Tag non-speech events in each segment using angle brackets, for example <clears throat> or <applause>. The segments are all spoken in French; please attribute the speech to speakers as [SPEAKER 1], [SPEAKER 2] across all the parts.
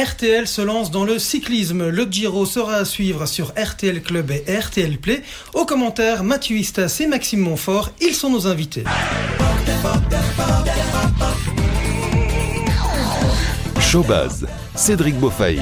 [SPEAKER 1] RTL se lance dans le cyclisme. Le Giro sera à suivre sur RTL Club et RTL Play. Au commentaire, Mathieu Istas et Maxime Montfort, ils sont nos invités.
[SPEAKER 2] Showbuzz, Cédric Beaufaille.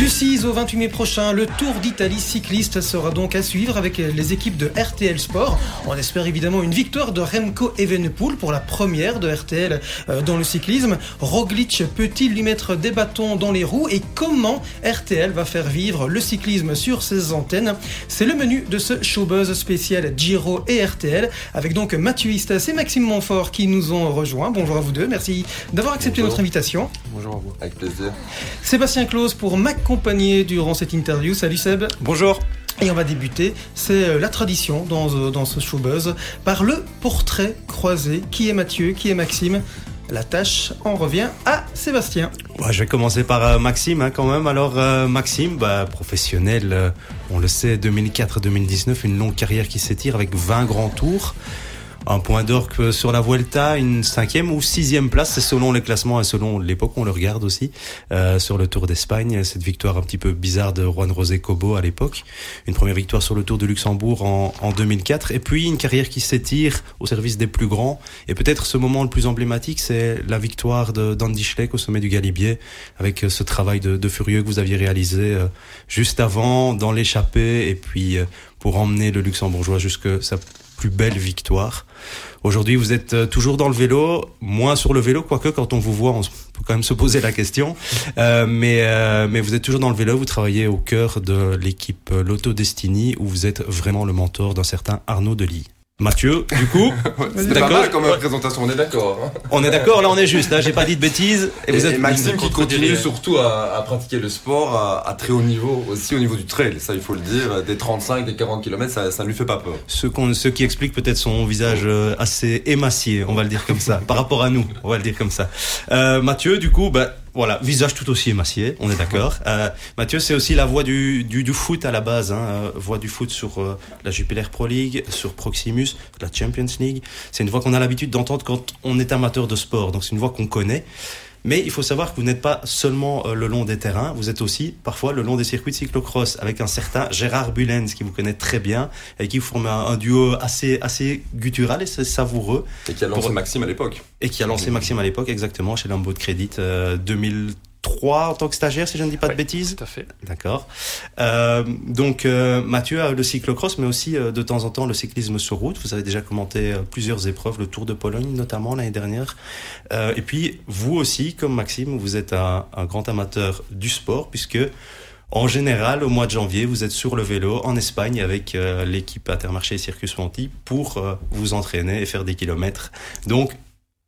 [SPEAKER 1] Du 6 au 28 mai prochain, le Tour d'Italie cycliste sera donc à suivre avec les équipes de RTL Sport. On espère évidemment une victoire de Remco Evenepoel pour la première de RTL euh, dans le cyclisme. Roglic peut-il lui mettre des bâtons dans les roues et comment RTL va faire vivre le cyclisme sur ses antennes? C'est le menu de ce showbuzz spécial Giro et RTL avec donc Mathieu Istas et Maxime Montfort qui nous ont rejoints. Bonjour à vous deux, merci d'avoir accepté notre invitation.
[SPEAKER 3] Bonjour à vous. Avec plaisir.
[SPEAKER 1] Sébastien Claus pour m'accompagner durant cette interview. Salut Seb.
[SPEAKER 4] Bonjour.
[SPEAKER 1] Et on va débuter, c'est euh, la tradition dans, euh, dans ce showbuzz, par le portrait croisé. Qui est Mathieu Qui est Maxime la tâche en revient à Sébastien.
[SPEAKER 4] je vais commencer par euh, Maxime hein, quand même. Alors Maxime, bah, professionnel, on le sait, 2004-2019, une longue carrière qui s'étire avec 20 grands tours un point d'orgue sur la Vuelta, une cinquième ou sixième place, c'est selon les classements et selon l'époque, on le regarde aussi, euh, sur le Tour d'Espagne, cette victoire un petit peu bizarre de Juan José Cobo à l'époque, une première victoire sur le Tour de Luxembourg en, en 2004, et puis une carrière qui s'étire au service des plus grands, et peut-être ce moment le plus emblématique, c'est la victoire d'Andy Schleck au sommet du Galibier, avec ce travail de, de furieux que vous aviez réalisé euh, juste avant, dans l'échappée, et puis euh, pour emmener le luxembourgeois jusque sa plus belle victoire. Aujourd'hui, vous êtes euh, toujours dans le vélo, moins sur le vélo, quoique quand on vous voit, on peut quand même se poser la question. Euh, mais, euh, mais vous êtes toujours dans le vélo, vous travaillez au cœur de l'équipe Lotto Destiny, où vous êtes vraiment le mentor d'un certain Arnaud Delis. Mathieu, du coup. <laughs>
[SPEAKER 3] c'est pas mal comme présentation, on est d'accord. Hein.
[SPEAKER 4] on est d'accord, là on est juste, là j'ai pas dit de bêtises.
[SPEAKER 3] Et, vous êtes Maxime qui continue surtout à, pratiquer le sport à, très haut niveau, aussi au niveau du trail, ça il faut le dire, des 35, des 40 km, ça, ça ne lui fait pas peur.
[SPEAKER 4] Ce, ce qui explique peut-être son visage euh, assez émacié, on va le dire comme ça, par rapport à nous, on va le dire comme ça. Euh, Mathieu, du coup, bah, voilà, visage tout aussi émacié, on est d'accord. <laughs> Euh, Mathieu, c'est aussi la voix du, du, du, foot à la base, hein, euh, voix du foot sur euh, la Jupiler Pro League, sur Proximus, la Champions League. C'est une voix qu'on a l'habitude d'entendre quand on est amateur de sport, donc c'est une voix qu'on connaît. Mais il faut savoir que vous n'êtes pas seulement euh, le long des terrains, vous êtes aussi parfois le long des circuits de cyclocross avec un certain Gérard Bullens qui vous connaît très bien et qui forme un, un duo assez, assez guttural et savoureux.
[SPEAKER 3] Et qui a lancé Maxime à l'époque.
[SPEAKER 4] Et qui a lancé Maxime à l'époque, exactement, chez Lambeau de Crédit euh, 2000 3 en tant que stagiaire, si je ne dis pas de bêtises.
[SPEAKER 5] Tout à fait.
[SPEAKER 4] D'accord. Euh, donc euh, Mathieu a le cyclocross, mais aussi euh, de temps en temps le cyclisme sur route. Vous avez déjà commenté plusieurs épreuves, le Tour de Pologne notamment l'année dernière. Et puis vous aussi, comme Maxime, vous êtes un, un, grand amateur du sport, puisque en général, au mois de janvier, vous êtes sur le vélo en Espagne avec l'équipe Intermarché Circus Monti pour vous entraîner et faire des kilomètres. Donc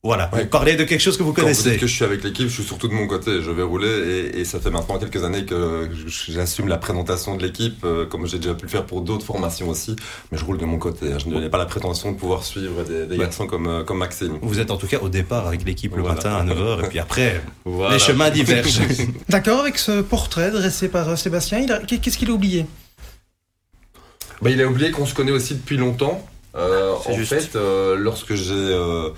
[SPEAKER 4] voilà, vous parlez de quelque chose que vous connaissez.
[SPEAKER 3] Quand vous que je suis avec l'équipe, je suis surtout de mon côté. Je vais rouler et, et ça fait maintenant quelques années que j'assume la présentation de l'équipe, euh, comme j'ai déjà pu le faire pour d'autres formations aussi. Mais je roule de mon côté. Je n'ai pas la prétention de pouvoir suivre des, des garçons comme, euh, comme Maxime.
[SPEAKER 4] Vous êtes en tout cas au départ avec l'équipe le matin à 9h et puis après, <laughs> voilà. les chemins divergent. <laughs>
[SPEAKER 1] D'accord, avec ce portrait dressé par euh, Sébastien, qu'est-ce qu'il a oublié?
[SPEAKER 3] Bah, Il a oublié qu'on se connaît aussi depuis longtemps. Euh, en juste. fait, euh, lorsque j'ai euh,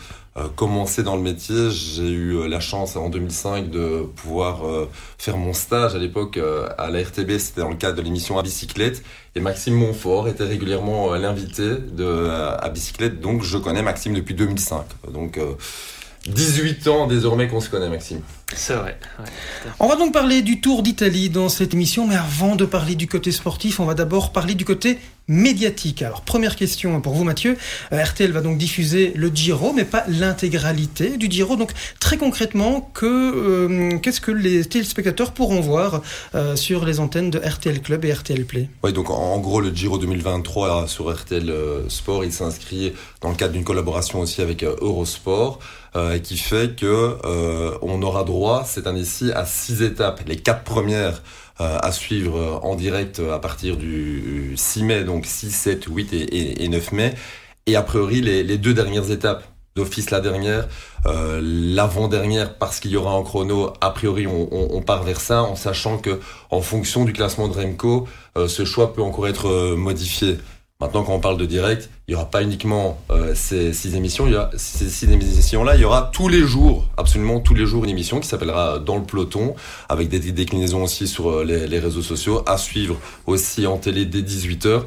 [SPEAKER 3] commencé dans le métier, j'ai eu la chance en 2005 de pouvoir faire mon stage à l'époque à la RTB, c'était dans le cadre de l'émission à bicyclette, et Maxime Montfort était régulièrement l'invité de à bicyclette, donc je connais Maxime depuis 2005. Donc 18 ans désormais qu'on se connaît, Maxime.
[SPEAKER 5] C'est vrai. Ouais.
[SPEAKER 1] On va donc parler du Tour d'Italie dans cette émission, mais avant de parler du côté sportif, on va d'abord parler du côté médiatique. Alors, première question pour vous, Mathieu. Euh, RTL va donc diffuser le Giro, mais pas l'intégralité du Giro. Donc, très concrètement, que, euh, qu'est-ce que les téléspectateurs pourront voir euh, sur les antennes de RTL Club et RTL Play?
[SPEAKER 3] Oui, donc en gros, le Giro 2023 là, sur RTL Sport, il s'inscrit dans le cadre d'une collaboration aussi avec Eurosport, euh, qui fait que on aura droit cette année-ci à six étapes. Les quatre premières euh, à suivre en direct à partir du 6 mai, donc 6, 7, 8 et, et, et 9 mai. Et a priori, les, deux dernières étapes d'office la dernière, euh, l'avant-dernière parce qu'il y aura un chrono. A priori, on, part vers ça, en sachant que en fonction du classement de Remco, euh, ce choix peut encore être euh, modifié. Maintenant, quand on parle de direct, il n'y aura pas uniquement euh, ces six émissions, il y a ces six émissions-là, il y aura tous les jours, absolument tous les jours, une émission qui s'appellera Dans le peloton, avec des déclinaisons aussi sur euh, les, réseaux sociaux, à suivre aussi en télé dès 18h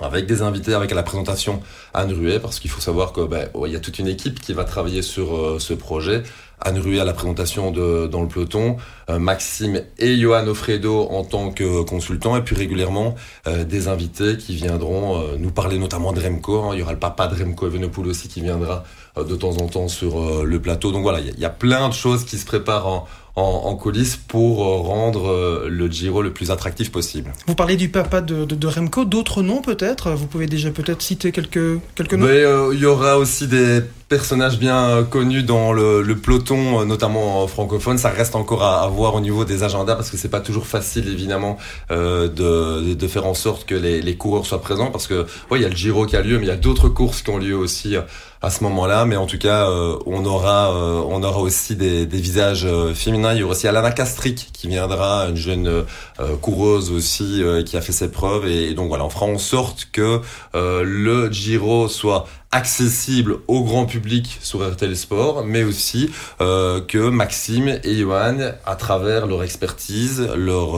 [SPEAKER 3] avec des invités, avec la présentation Anne Ruet, parce qu'il faut savoir que ben, y a toute une équipe qui va travailler sur euh, ce projet. Anne Ruet à la présentation de dans le peloton, euh, Maxime et Johan Ofredo en tant que consultants, et puis régulièrement euh, des invités qui viendront nous parler notamment de Remco. Hein. Il y aura le papa de Remco Evenepoel aussi qui viendra de temps en temps sur le plateau. Donc voilà, il y, a plein de choses qui se préparent en, en, en coulisses pour euh, rendre euh, le Giro le plus attractif possible.
[SPEAKER 1] Vous parlez du papa de, de, de Remco, d'autres noms peut-être? Vous pouvez déjà peut-être citer quelques, quelques noms?
[SPEAKER 3] Mais, euh, Il y aura aussi des personnages bien connus dans le, peloton, notamment francophone. Ça reste encore à, à, voir au niveau des agendas parce que c'est pas toujours facile évidemment euh, de, faire en sorte que les, coureurs soient présents parce que ouais, il y a le Giro qui a lieu, mais il y a d'autres courses qui ont lieu aussi à ce moment-là. Mais en tout cas, euh, on aura euh, on aura aussi des, visages féminins. Il y aura aussi Alana Castric qui viendra, une jeune euh, coureuse aussi qui a fait ses preuves. Et, et, donc voilà, on fera en sorte que le Giro soit accessible au grand public sur RTL Sport, mais aussi euh, que Maxime et Johan, à travers leur expertise, leur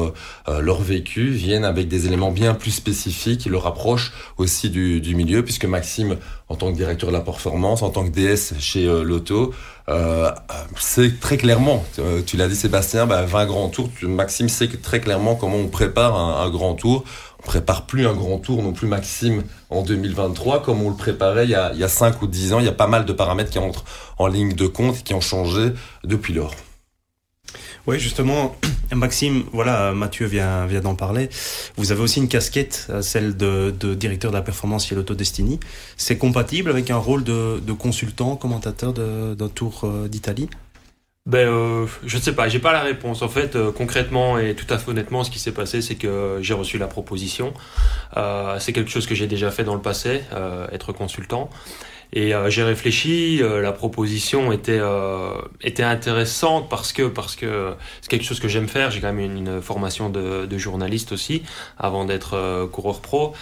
[SPEAKER 3] euh, leur vécu, viennent avec des éléments bien plus spécifiques, le rapprochent aussi du, du milieu, puisque Maxime, en tant que directeur de la performance, en tant que DS chez euh, Lotto, euh, c'est très clairement, euh, tu l'as dit Sébastien, bah, 20 grands tours, Maxime sait très clairement comment on prépare un grand tour prépare plus un grand tour non plus Maxime en 2023 comme on le préparait il y a, il y a 5 ou 10 ans. Il y a pas mal de paramètres qui entrent en ligne de compte et qui ont changé depuis lors.
[SPEAKER 4] Oui, justement, <clears throat> Maxime, voilà, Mathieu vient, d'en parler. Vous avez aussi une casquette, celle de, directeur de la performance chez l'Autodestiny. C'est compatible avec un rôle de, de consultant, commentateur d'un tour euh, d'Italie?
[SPEAKER 5] Ben, euh, je ne sais pas, j'ai pas la réponse. En fait, euh, concrètement et tout à fait honnêtement, ce qui s'est passé, c'est que j'ai reçu la proposition. Euh, c'est quelque chose que j'ai déjà fait dans le passé, euh, être consultant. Et euh, j'ai réfléchi. la proposition était était intéressante parce que parce que c'est quelque chose que j'aime faire. J'ai quand même une, une formation de, de, journaliste aussi avant d'être coureur pro.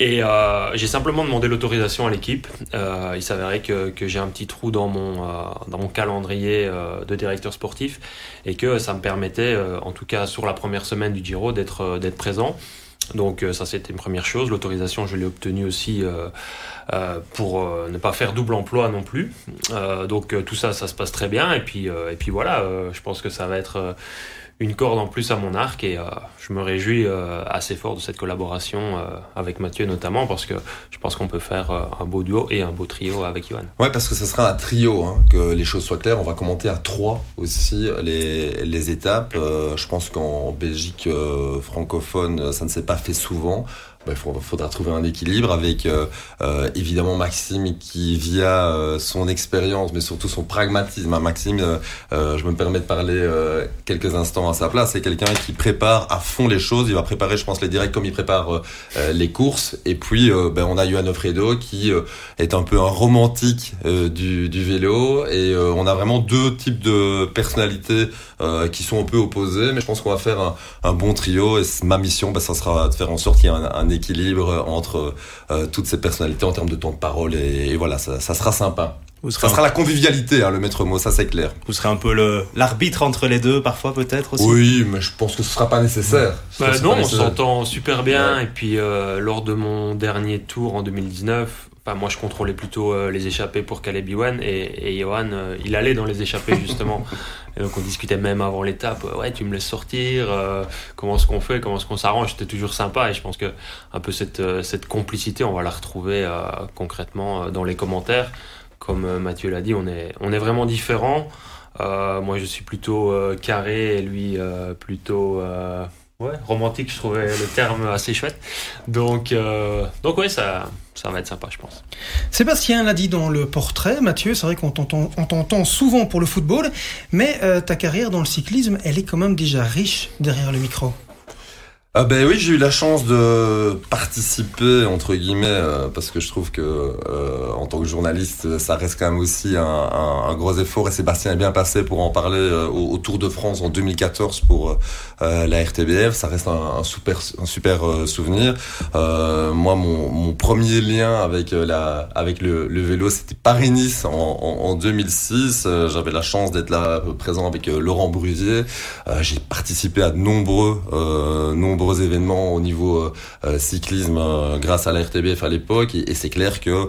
[SPEAKER 5] Et euh, j'ai simplement demandé l'autorisation à l'équipe. Euh, il s'avérait que, que j'ai un petit trou dans mon, euh, dans mon calendrier euh, de directeur sportif et que ça me permettait, euh, en tout cas sur la première semaine du Giro, d'être euh, d'être présent. Donc ça c'était une première chose. L'autorisation je l'ai obtenue aussi pour ne pas faire double emploi non plus. donc tout ça ça se passe très bien et puis et puis voilà. je pense que ça va être une corde en plus à mon arc et euh, je me réjouis euh, assez fort de cette collaboration euh, avec Mathieu notamment parce que je pense qu'on peut faire un beau duo et un beau trio avec Johan.
[SPEAKER 3] Ouais parce que ce sera un trio, hein, que les choses soient claires. On va commenter à trois aussi les, les étapes. Je pense qu'en Belgique francophone ça ne s'est pas fait souvent il bah, faudra trouver un équilibre avec euh, euh, évidemment Maxime qui via euh, son expérience mais surtout son pragmatisme hein, Maxime euh, je me permets de parler euh, quelques instants à sa place c'est quelqu'un qui prépare à fond les choses. Il va préparer je pense les directs comme il prépare euh, les courses. Et puis ben, on a Johan Ofredo qui est un peu un romantique du, du, vélo. Et on a vraiment deux types de personnalités qui sont un peu opposées. Mais je pense qu'on va faire un, un, bon trio. Et ma mission ben, ça sera de faire en sorte qu'il y ait un, un équilibre entre euh, toutes ces personnalités en termes de temps de parole et, et voilà, ça, ça, sera sympa.
[SPEAKER 4] Vous
[SPEAKER 3] ça sera un... la convivialité, hein, le maître mot, ça c'est clair.
[SPEAKER 4] Vous serez un peu l'arbitre entre les deux, parfois peut-être aussi.
[SPEAKER 3] Oui, mais je pense que ce sera pas nécessaire.
[SPEAKER 5] Bah, non, on s'entend super bien. Ouais. Et puis euh, lors de mon dernier tour en 2019, enfin, moi je contrôlais plutôt euh, les échappées pour Caleb Iwan et, et Johan, euh, il allait dans les échappées <laughs> justement. et donc on discutait même avant l'étape. Ouais, tu me laisses sortir. Euh, comment est-ce qu'on fait Comment est-ce qu'on s'arrange? C'était toujours sympa. Et je pense que un peu cette cette complicité, on va la retrouver concrètement dans les commentaires comme Mathieu l'a dit, on est, on est vraiment différents. Euh, moi, je suis plutôt euh, carré et lui euh, plutôt ouais, romantique. Je trouvais le terme assez chouette. Donc, donc ouais, ça, ça va être sympa, je pense.
[SPEAKER 1] Sébastien l'a dit dans le portrait, Mathieu, c'est vrai qu'on t'entend souvent pour le football, mais ta carrière dans le cyclisme, elle est quand même déjà riche derrière le micro.
[SPEAKER 3] Ah ben oui, j'ai eu la chance de participer entre guillemets euh, parce que je trouve que euh, en tant que journaliste, ça reste quand même aussi un, un, gros effort et Sébastien est bien passé pour en parler euh, au, Tour de France en 2014 pour la RTBF. Ça reste un, super un super souvenir. moi, mon, mon, premier lien avec la avec le, le vélo, c'était Paris-Nice en, en, en, 2006. J'avais la chance d'être là présent avec Laurent Brusier. j'ai participé à de nombreux nombreux événements au niveau euh, euh, cyclisme euh, grâce à la RTBF à l'époque et, c'est clair que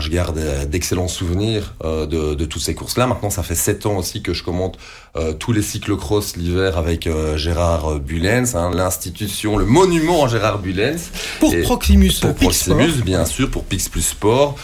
[SPEAKER 3] je garde d'excellents souvenirs de, de toutes ces courses-là. Maintenant, ça fait sept ans aussi que je commente tous les cyclocross l'hiver avec Gérard Bulens, hein, l'institution, le monument Gérard Bulens.
[SPEAKER 1] Pour Proximus,
[SPEAKER 3] pour Proximus, bien sûr, pour Pix Plus Sport,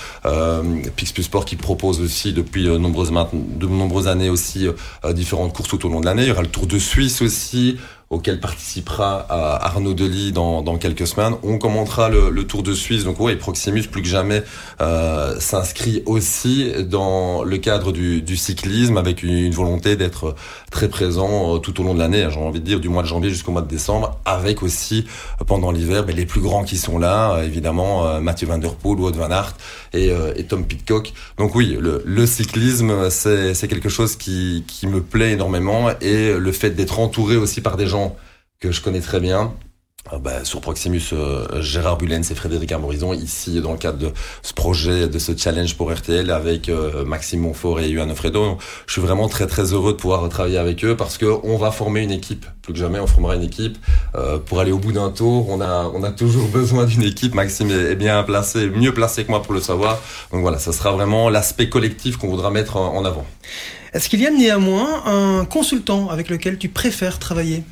[SPEAKER 3] Pix Plus Sport qui propose aussi depuis de nombreuses, de nombreuses années aussi différentes courses tout au long de l'année. Il y aura le Tour de Suisse aussi auquel participera Arnaud Delis dans, dans quelques semaines. On commentera le, le Tour de Suisse. Donc oui, Proximus plus que jamais euh, s'inscrit aussi dans le cadre du, du cyclisme avec une, volonté d'être très présent euh, tout au long de l'année. J'ai envie de dire du mois de janvier jusqu'au mois de décembre, avec aussi euh, pendant l'hiver les plus grands qui sont là, euh, évidemment Mathieu Van Der Poel, Wout Van Aert et, Tom Pitcock. Donc oui, le, cyclisme c'est quelque chose qui me plaît énormément et le fait d'être entouré aussi par des gens que je connais très bien. Ah bah, sur Proximus, euh, Gérard Bulens et Frédéric Armorison, ici dans le cadre de ce projet, de ce challenge pour RTL avec euh, Maxime Montfort et Yuan Fredo. Je suis vraiment très très heureux de pouvoir travailler avec eux parce que on va former une équipe. Plus que jamais, on formera une équipe euh, pour aller au bout d'un tour. On a on a toujours <laughs> besoin d'une équipe. Maxime est, bien placé, mieux placé que moi pour le savoir. Donc voilà, ça sera vraiment l'aspect collectif qu'on voudra mettre en avant.
[SPEAKER 1] Est-ce qu'il y a néanmoins un consultant avec lequel tu préfères travailler?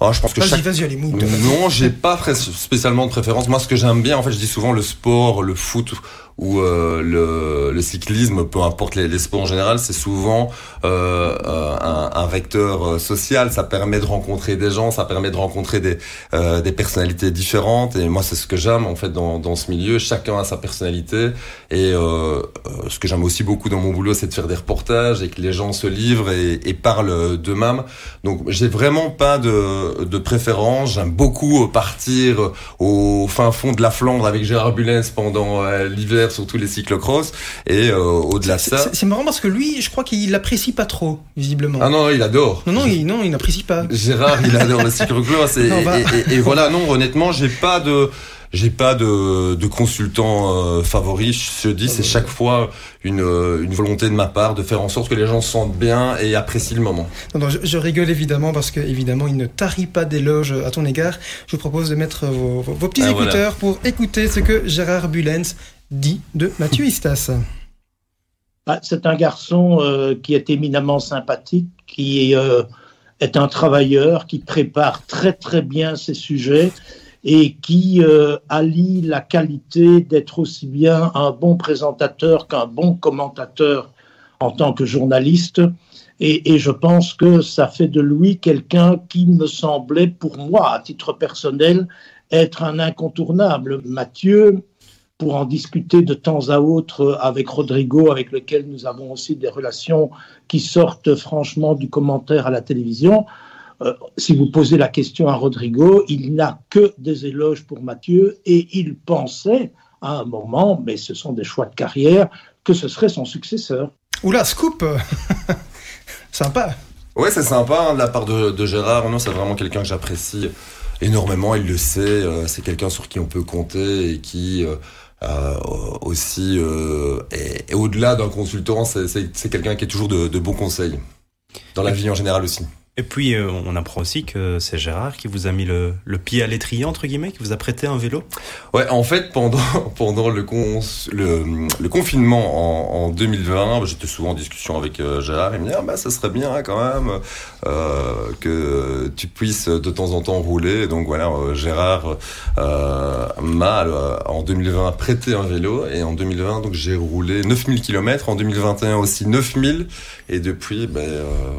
[SPEAKER 3] Oh, je pense que
[SPEAKER 1] vas-y, vas-y, allez,
[SPEAKER 3] Non, j'ai pas spécialement de préférence. Moi, ce que j'aime bien, en fait, je dis souvent le sport, le foot ou euh, le, le, cyclisme, peu importe les, les sports en général, c'est souvent euh, euh un, un, vecteur euh, social. Ça permet de rencontrer des gens, ça permet de rencontrer des, euh, des personnalités différentes. Et moi, c'est ce que j'aime en fait dans, dans ce milieu. Chacun a sa personnalité. Et euh, ce que j'aime aussi beaucoup dans mon boulot, c'est de faire des reportages et que les gens se livrent et, et parlent d'eux-mêmes. Donc, j'ai vraiment pas de, de préférence. J'aime beaucoup partir au fin fond de la Flandre avec Gérard Bulens pendant l'hiver sur tous les cyclocross. Et euh, au-delà de ça.
[SPEAKER 1] C'est marrant parce que lui, je crois qu'il l'apprécie pas trop, visiblement.
[SPEAKER 3] Ah non, il adore.
[SPEAKER 1] Non, non, il, non, il n'apprécie pas.
[SPEAKER 3] Gérard, il adore le cyclocross. Et, <laughs> bah. et, et, voilà, non, honnêtement, j'ai pas de j'ai pas de, de consultant euh, favori. Je dis, c'est chaque fois une, une volonté de ma part de faire en sorte que les gens se sentent bien et apprécient le moment.
[SPEAKER 1] Non, non, je, je, rigole évidemment parce que évidemment il ne tarit pas d'éloges à ton égard. Je vous propose de mettre vos, vos, petits ah, écouteurs pour écouter ce que Gérard Bulens dit de Mathieu Istas.
[SPEAKER 6] Ah, c'est un garçon euh, qui est éminemment sympathique, qui euh, est un travailleur, qui prépare très très bien ses sujets et qui euh, allie la qualité d'être aussi bien un bon présentateur qu'un bon commentateur en tant que journaliste. Et, je pense que ça fait de lui quelqu'un qui me semblait, pour moi, à titre personnel, être un incontournable. Mathieu pour en discuter de temps à autre avec Rodrigo, avec lequel nous avons aussi des relations qui sortent franchement du commentaire à la télévision. Euh, si vous posez la question à Rodrigo, il n'a que des éloges pour Mathieu et il pensait à un moment, mais ce sont des choix de carrière, que ce serait son successeur.
[SPEAKER 1] Oula, scoop <laughs> Sympa
[SPEAKER 3] Ouais, c'est sympa hein, de la part de, de Gérard. Non, c'est vraiment quelqu'un que j'apprécie énormément. Il le sait. Euh, c'est quelqu'un sur qui on peut compter et qui euh, euh, aussi, euh, et, et au-delà d'un consultant, c'est quelqu'un qui est toujours de, de bons conseils, dans la vie en général aussi.
[SPEAKER 4] Et puis, euh, on apprend aussi que c'est Gérard qui vous a mis le, pied à l'étrier, entre guillemets, qui vous a prêté un vélo.
[SPEAKER 3] Ouais, en fait, pendant, <laughs> pendant le, con, le, le, confinement en, en 2020, j'étais souvent en discussion avec euh, Gérard. Il me dit, ah, bah, ça serait bien quand même euh, que tu puisses de temps en temps rouler. Donc voilà, Gérard m'a, en 2020, prêté un vélo. Et en 2020, donc j'ai roulé 9000 km. En 2021 aussi 9000. Et depuis, ben,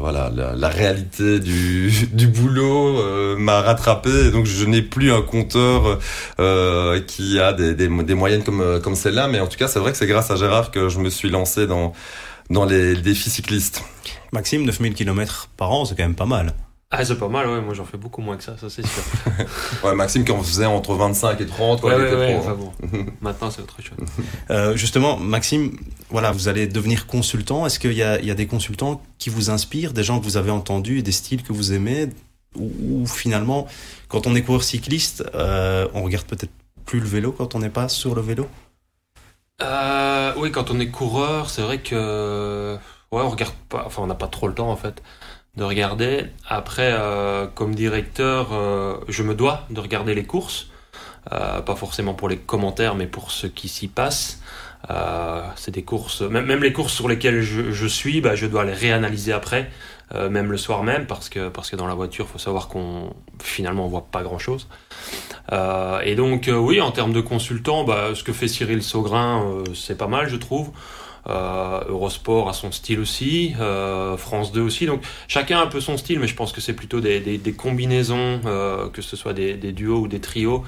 [SPEAKER 3] voilà, la réalité du, <laughs> du boulot euh, m'a rattrapé. donc je n'ai plus un compteur euh, qui a des, des, moyennes comme, comme celle-là. Mais en tout cas, c'est vrai que c'est grâce à Gérard que je me suis lancé dans, dans les défis cyclistes.
[SPEAKER 4] Maxime, 9000 km par an, c'est quand même pas mal.
[SPEAKER 5] Ah, c'est pas mal, ouais. Moi, j'en fais beaucoup moins que ça, ça c'est sûr. <laughs>
[SPEAKER 3] ouais, Maxime, qui en faisait entre 25 et 30,
[SPEAKER 5] ouais,
[SPEAKER 3] il
[SPEAKER 5] ouais, ouais,
[SPEAKER 3] pro,
[SPEAKER 5] enfin
[SPEAKER 3] hein.
[SPEAKER 5] bon. <laughs> Maintenant, c'est autre chose.
[SPEAKER 4] Euh, justement, Maxime, voilà, vous allez devenir consultant. Est-ce qu'il y a, il y a des consultants qui vous inspirent, des gens que vous avez entendus, des styles que vous aimez, ou, ou finalement, quand on est coureur cycliste, euh, on regarde peut-être plus le vélo quand on n'est pas sur le vélo?
[SPEAKER 5] Euh, oui, quand on est coureur, c'est vrai que ouais, on regarde pas, enfin, on n'a pas trop le temps en fait de regarder. Après, euh, comme directeur, euh, je me dois de regarder les courses, euh, pas forcément pour les commentaires, mais pour ce qui s'y passe. C'est des courses, même, les courses sur lesquelles je, suis, bah, je dois les réanalyser après, même le soir même, parce que parce que dans la voiture, faut savoir qu'on finalement on voit pas grand chose. Et donc oui, en termes de consultant, bah, ce que fait Cyril Saugrin, c'est pas mal, je trouve. Euh, Eurosport a son style aussi, euh, France 2 aussi. Donc chacun a un peu son style, mais je pense que c'est plutôt des, combinaisons, euh, que ce soit des, duos ou des trios,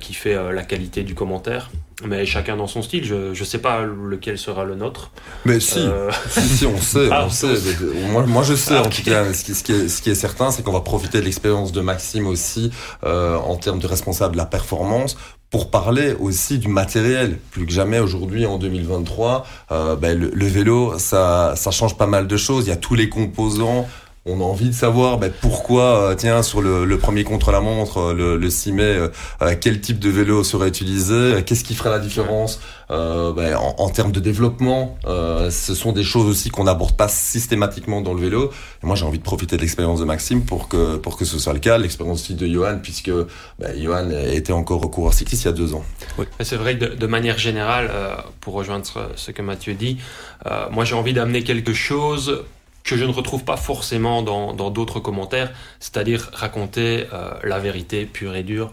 [SPEAKER 5] qui fait euh, la qualité du commentaire. Mais chacun dans son style. Je je sais pas lequel sera le nôtre.
[SPEAKER 3] Mais si,
[SPEAKER 5] Euh, <laughs>
[SPEAKER 3] si, si, on sait,
[SPEAKER 5] Ah,
[SPEAKER 3] on sait. Moi, moi, je sais,
[SPEAKER 5] Ah,
[SPEAKER 3] en tout cas. Ce qui, ce qui est, ce qui est certain, c'est qu'on va profiter de l'expérience de Maxime aussi, euh, en termes de responsable de la performance, pour parler aussi du matériel. Plus que jamais aujourd'hui, en 2023, euh, ben, le, le vélo, ça, ça change pas mal de choses. Il y a tous les composants. On a envie de savoir ben, pourquoi, euh, tiens, sur le, le premier contre-la-montre, euh, le, le 6 mai, euh, quel type de vélo serait utilisé, euh, qu'est-ce qui ferait la différence euh, ben, en, en termes de développement. euh, ce sont des choses aussi qu'on n'aborde pas systématiquement dans le vélo. Et moi, j'ai envie de profiter de l'expérience de Maxime pour que pour que ce soit le cas, l'expérience aussi de Johan, puisque ben, Johan était encore coureur cycliste il y a deux ans.
[SPEAKER 5] Mais C'est vrai que de, de manière générale, euh, pour rejoindre ce, ce que Mathieu dit, euh, moi j'ai envie d'amener quelque chose que je ne retrouve pas forcément dans d'autres commentaires, c'est-à-dire raconter euh, la vérité pure et dure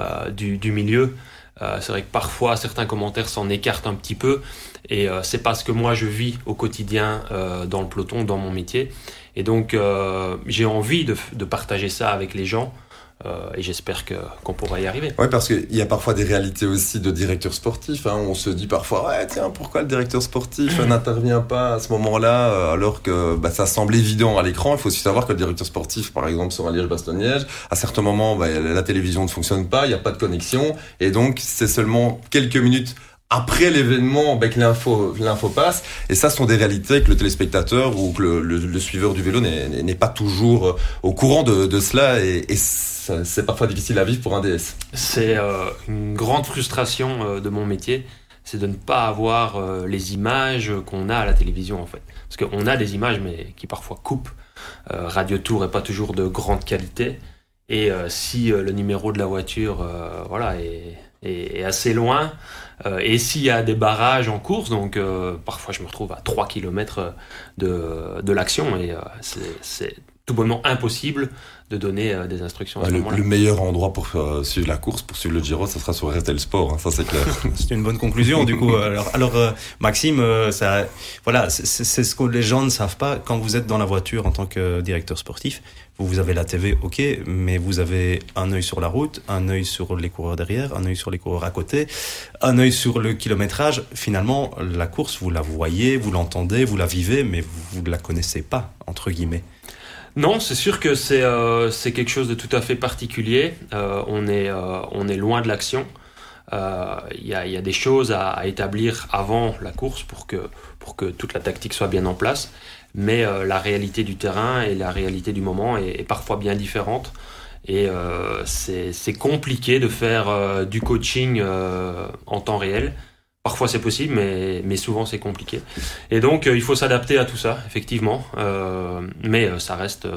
[SPEAKER 5] euh, du, du milieu. Euh, c'est vrai que parfois certains commentaires s'en écartent un petit peu et euh, c'est pas ce que moi je vis au quotidien euh, dans le peloton, dans mon métier. Et donc euh, j'ai envie de, de partager ça avec les gens euh, et j'espère que qu'on pourra y arriver.
[SPEAKER 3] Ouais, parce qu'il y a parfois des réalités aussi de directeur sportif. Hein. On se dit parfois, ouais, tiens, pourquoi le directeur sportif euh, <laughs> n'intervient pas à ce moment-là, euh, alors que bah, ça semble évident à l'écran. Il faut aussi savoir que le directeur sportif, par exemple, sur un Liège-Bastogne-Liège, à certains moments, bah, la télévision ne fonctionne pas, il n'y a pas de connexion, et donc c'est seulement quelques minutes après l'événement bah, que l'info l'info passe et ça ce sont des réalités que le téléspectateur ou que le, le, le suiveur du vélo n'est pas toujours au courant de, de cela et, c'est parfois difficile à vivre pour un DS.
[SPEAKER 5] C'est euh, une grande frustration euh, de mon métier, c'est de ne pas avoir euh, les images qu'on a à la télévision en fait. Parce qu'on a des images mais qui parfois coupent. Radio Tour est pas toujours de grande qualité. Et si le numéro de la voiture voilà, est, assez loin, et s'il y a des barrages en course, donc parfois je me retrouve à 3 km de, de l'action, et c'est tout bonnement impossible de donner euh, des instructions à ce
[SPEAKER 3] le,
[SPEAKER 5] moment-là.
[SPEAKER 3] le meilleur endroit pour euh, suivre la course, pour suivre le Giro, ça sera sur RTL Sport, hein, ça c'est clair. <laughs>
[SPEAKER 4] C'est une bonne conclusion du coup. <laughs> Alors, alors euh, Maxime, euh, ça, voilà, c'est ce que les gens ne savent pas quand vous êtes dans la voiture en tant que directeur sportif. Vous, vous avez la TV, ok, mais vous avez un œil sur la route, un œil sur les coureurs derrière, un œil sur les coureurs à côté, un œil sur le kilométrage. Finalement, la course, vous la voyez, vous l'entendez, vous la vivez, mais vous ne la connaissez pas entre guillemets.
[SPEAKER 5] Non, c'est sûr que c'est euh, quelque chose de tout à fait particulier. Euh, on, est, euh, on est loin de l'action. Euh, Il y, y a des choses à, établir avant la course pour que, pour que toute la tactique soit bien en place. Mais la réalité du terrain et la réalité du moment est, est parfois bien différente. Et c'est compliqué de faire du coaching en temps réel. Parfois c'est possible, mais, mais souvent c'est compliqué. Et donc euh, il faut s'adapter à tout ça, effectivement. Euh, mais euh, ça reste,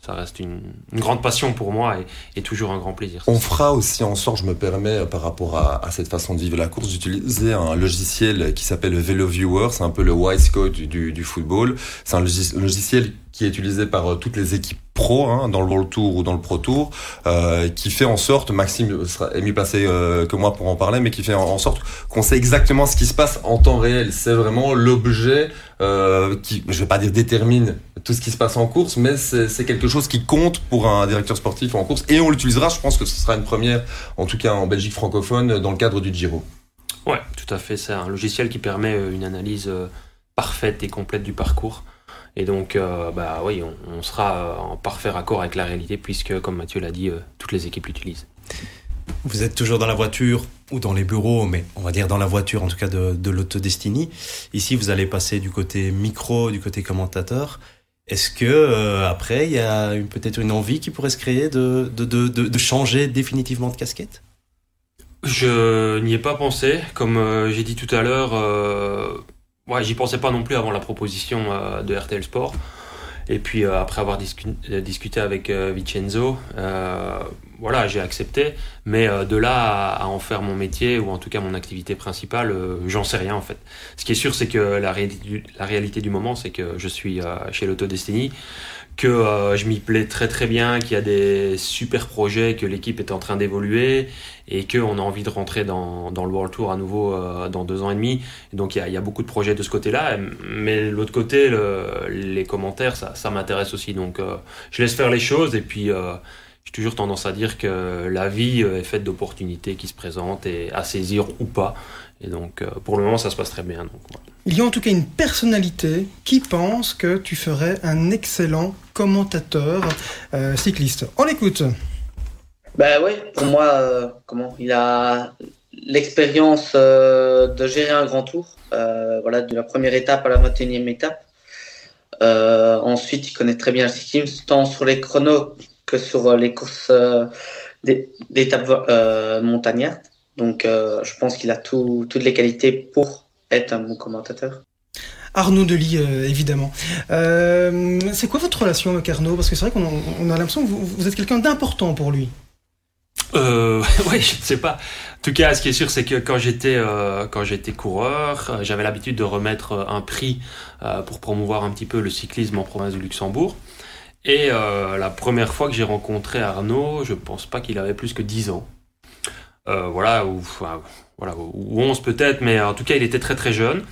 [SPEAKER 5] ça reste une, une grande passion pour moi et, toujours un grand plaisir.
[SPEAKER 3] On fera aussi en sorte, je me permets, par rapport à, cette façon de vivre la course, d'utiliser un logiciel qui s'appelle Velo Viewer, c'est un peu le Wise Code du, du, football. C'est un logiciel qui est utilisé par euh, toutes les équipes pro, hein, dans le World Tour ou dans le Pro Tour, euh, qui fait en sorte, Maxime est mieux placé euh, que moi pour en parler, mais qui fait en, sorte qu'on sait exactement ce qui se passe en temps réel. C'est vraiment l'objet euh, qui, je vais pas dire détermine tout ce qui se passe en course, mais c'est quelque chose qui compte pour un directeur sportif en course, et on l'utilisera. Je pense que ce sera une première, en tout cas en Belgique francophone, dans le cadre du Giro.
[SPEAKER 5] Ouais, tout à fait. C'est un logiciel qui permet une analyse parfaite et complète du parcours. Et donc, bah oui, on, sera en parfait raccord avec la réalité puisque, comme Mathieu l'a dit, toutes les équipes l'utilisent.
[SPEAKER 4] Vous êtes toujours dans la voiture ou dans les bureaux, mais on va dire dans la voiture en tout cas de, de l'Autodestiny. Ici, vous allez passer du côté micro, du côté commentateur. Est-ce que euh, après, il y a peut-être une envie qui pourrait se créer de, de, de, de changer définitivement de casquette?
[SPEAKER 5] Je n'y ai pas pensé. Comme euh, j'ai dit tout à l'heure, euh, ouais, j'y pensais pas non plus avant la proposition euh, de RTL Sport. Et puis après avoir discuté avec Vincenzo, voilà, j'ai accepté. Mais euh, de là à, en faire mon métier ou en tout cas mon activité principale, euh, j'en sais rien en fait. Ce qui est sûr, c'est que la, la, réalité du moment, c'est que je suis euh, chez l'Autodestiny, que je m'y plais très très bien, qu'il y a des super projets, que l'équipe est en train d'évoluer et qu'on a envie de rentrer dans, dans, le World Tour à nouveau dans deux ans et demi. donc il y a, y a, beaucoup de projets de ce côté-là. Mais l'autre côté, le, les commentaires, ça, ça m'intéresse aussi. Donc je laisse faire les choses et puis j'ai toujours tendance à dire que la vie euh, est faite d'opportunités qui se présentent et à saisir ou pas. Et donc, euh, pour le moment, ça se passe très bien. Donc,
[SPEAKER 1] Il y a en tout cas une personnalité qui pense que tu ferais un excellent commentateur euh, cycliste. On l'écoute.
[SPEAKER 7] Ben oui, pour moi, comment? Il a l'expérience de gérer un grand tour, voilà, de la première étape à la 21e étape. ensuite, il connaît très bien le cyclisme, tant sur les chronos que sur euh, les courses euh, d'étapes euh, montagnardes. Donc, je pense qu'il a toutes les qualités pour être un bon commentateur.
[SPEAKER 1] Arnaud Delis, évidemment. c'est quoi votre relation avec Arnaud? Parce que c'est vrai qu'on a l'impression que vous, êtes quelqu'un d'important pour lui.
[SPEAKER 5] Euh, <laughs> ouais, je ne sais pas. En tout cas, ce qui est sûr, c'est que quand j'étais quand j'étais coureur, j'avais l'habitude de remettre un prix pour promouvoir un petit peu le cyclisme en province du Luxembourg. Et euh, la première fois que j'ai rencontré Arnaud, je pense pas qu'il avait plus que 10 ans. Euh, voilà, ou, voilà, ou 11 peut-être, mais en tout cas, il était très très jeune.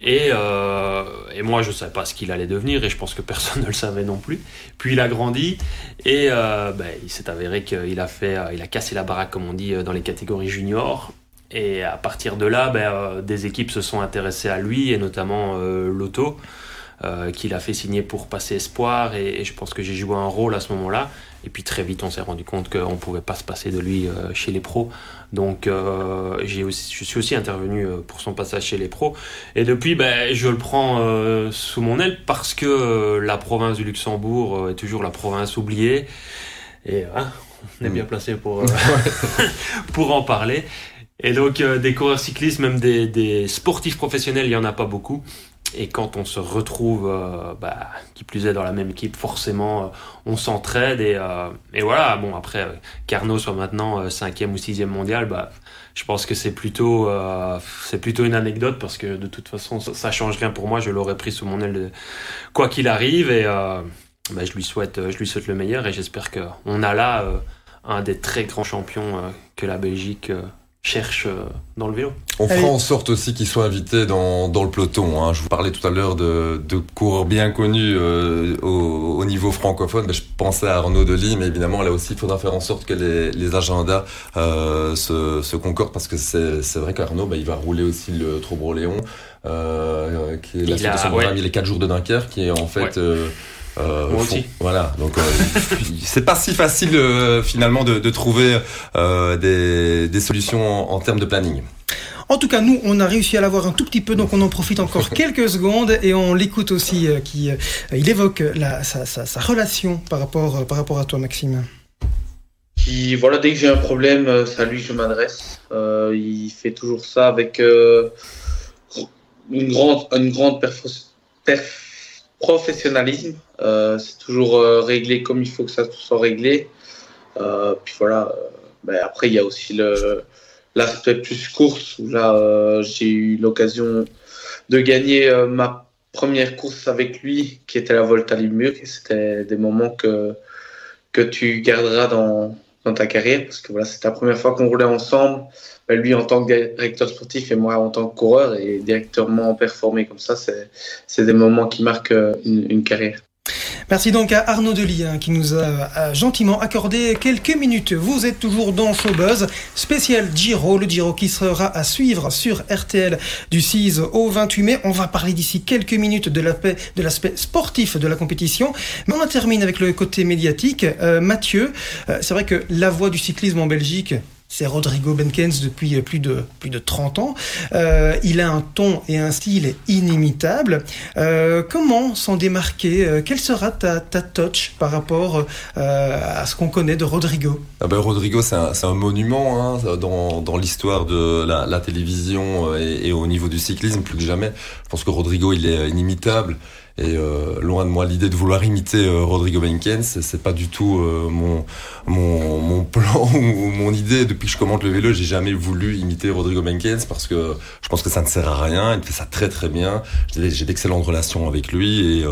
[SPEAKER 5] Et, euh, et moi, je ne savais pas ce qu'il allait devenir, et je pense que personne <laughs> ne le savait non plus. Puis il a grandi, et euh, ben, il s'est avéré qu'il a fait, il a cassé la baraque, comme on dit, dans les catégories juniors. Et à partir de là, ben, des équipes se sont intéressées à lui, et notamment l'auto. Euh, qu'il a fait signer pour passer espoir et, je pense que j'ai joué un rôle à ce moment-là. Et puis très vite, on s'est rendu compte qu'on ne pouvait pas se passer de lui euh, chez les pros. Donc euh, aussi, je suis aussi intervenu pour son passage chez les pros. Et depuis, ben, je le prends sous mon aile parce que la province du Luxembourg est toujours la province oubliée. Et hein, on est bien mm. placé pour, <laughs> <laughs> pour en parler. Et donc des coureurs cyclistes, même des, des sportifs professionnels, il n'y en a pas beaucoup. Et quand on se retrouve, euh, bah, qui plus est dans la même équipe, forcément, euh, on s'entraide. Et, euh, et, voilà, bon, après, Carnot soit maintenant cinquième ou sixième mondial, bah, je pense que c'est plutôt, c'est plutôt une anecdote parce que de toute façon, ça, ça change rien pour moi. Je l'aurais pris sous mon aile de, quoi qu'il arrive. Et bah, je, lui souhaite, je lui souhaite le meilleur et j'espère qu'on a là un des très grands champions que la Belgique cherche euh, dans le vélo.
[SPEAKER 3] On fera en sorte aussi qu'ils soient invités dans, dans le peloton. Hein. Je vous parlais tout à l'heure de, de coureurs bien connus euh, au, au, niveau francophone. je pensais à Arnaud Delis, mais évidemment là aussi il faudra faire en sorte que les, les agendas euh, se, se, concordent parce que c'est vrai qu'Arnaud bah, il va rouler aussi le Trobro-Léon, euh, qui est la suite de son programme, les 4 jours de Dunkerque, qui est en fait... Euh,
[SPEAKER 5] euh, Moi aussi.
[SPEAKER 3] Voilà, donc euh, <laughs> c'est pas si facile euh, finalement de, de trouver euh, des, des, solutions en, termes de planning.
[SPEAKER 1] En tout cas, nous, on a réussi à l'avoir un tout petit peu, donc on en profite encore <laughs> quelques secondes et on l'écoute aussi, qui il évoque la, sa, sa, sa, relation par rapport, par rapport à toi, Maxime.
[SPEAKER 7] Qui, voilà, dès que j'ai un problème, c'est à lui que je m'adresse. il fait toujours ça avec une grande, une grande perf perf professionnalisme. Euh, c'est toujours euh, réglé comme il faut que ça soit réglé. Euh, puis voilà. Ben après, il y a aussi le l'aspect plus course où là, j'ai eu l'occasion de gagner ma première course avec lui, qui était la Volta Limburg. Et c'était des moments que que tu garderas dans dans ta carrière parce que voilà, c'était la première fois qu'on roulait ensemble. Ben, lui en tant que directeur sportif et moi en tant que coureur et directement performer comme ça, c'est des moments qui marquent une, une carrière.
[SPEAKER 1] Merci donc à Arnaud Delis hein, qui nous a, gentiment accordé quelques minutes. Vous êtes toujours dans Showbuzz, spécial Giro, le Giro qui sera à suivre sur RTL du 6 au 28 mai. On va parler d'ici quelques minutes de l'aspect sportif de la compétition, mais on termine avec le côté médiatique. Euh, Mathieu, euh, c'est vrai que la voix du cyclisme en Belgique, c'est Rodrigo Benkens depuis plus de, plus de 30 ans. Euh, il a un ton et un style inimitables. Euh, comment s'en démarquer? Euh, Quelle sera ta, ta touch par rapport à ce qu'on connaît de Rodrigo?
[SPEAKER 3] Ah ben, Rodrigo, c'est un, monument hein, dans, l'histoire de la, télévision et, au niveau du cyclisme, plus que jamais. Je pense que Rodrigo, il est inimitable. Et euh, loin de moi l'idée de vouloir imiter euh, Rodrigo Benkens, c'est pas du tout euh, mon, mon, mon plan <laughs> ou mon idée. Depuis que je commente le vélo, j'ai jamais voulu imiter Rodrigo Benkens parce que je pense que ça ne sert à rien. Il fait ça très très bien. J'ai d'excellentes relations avec lui et,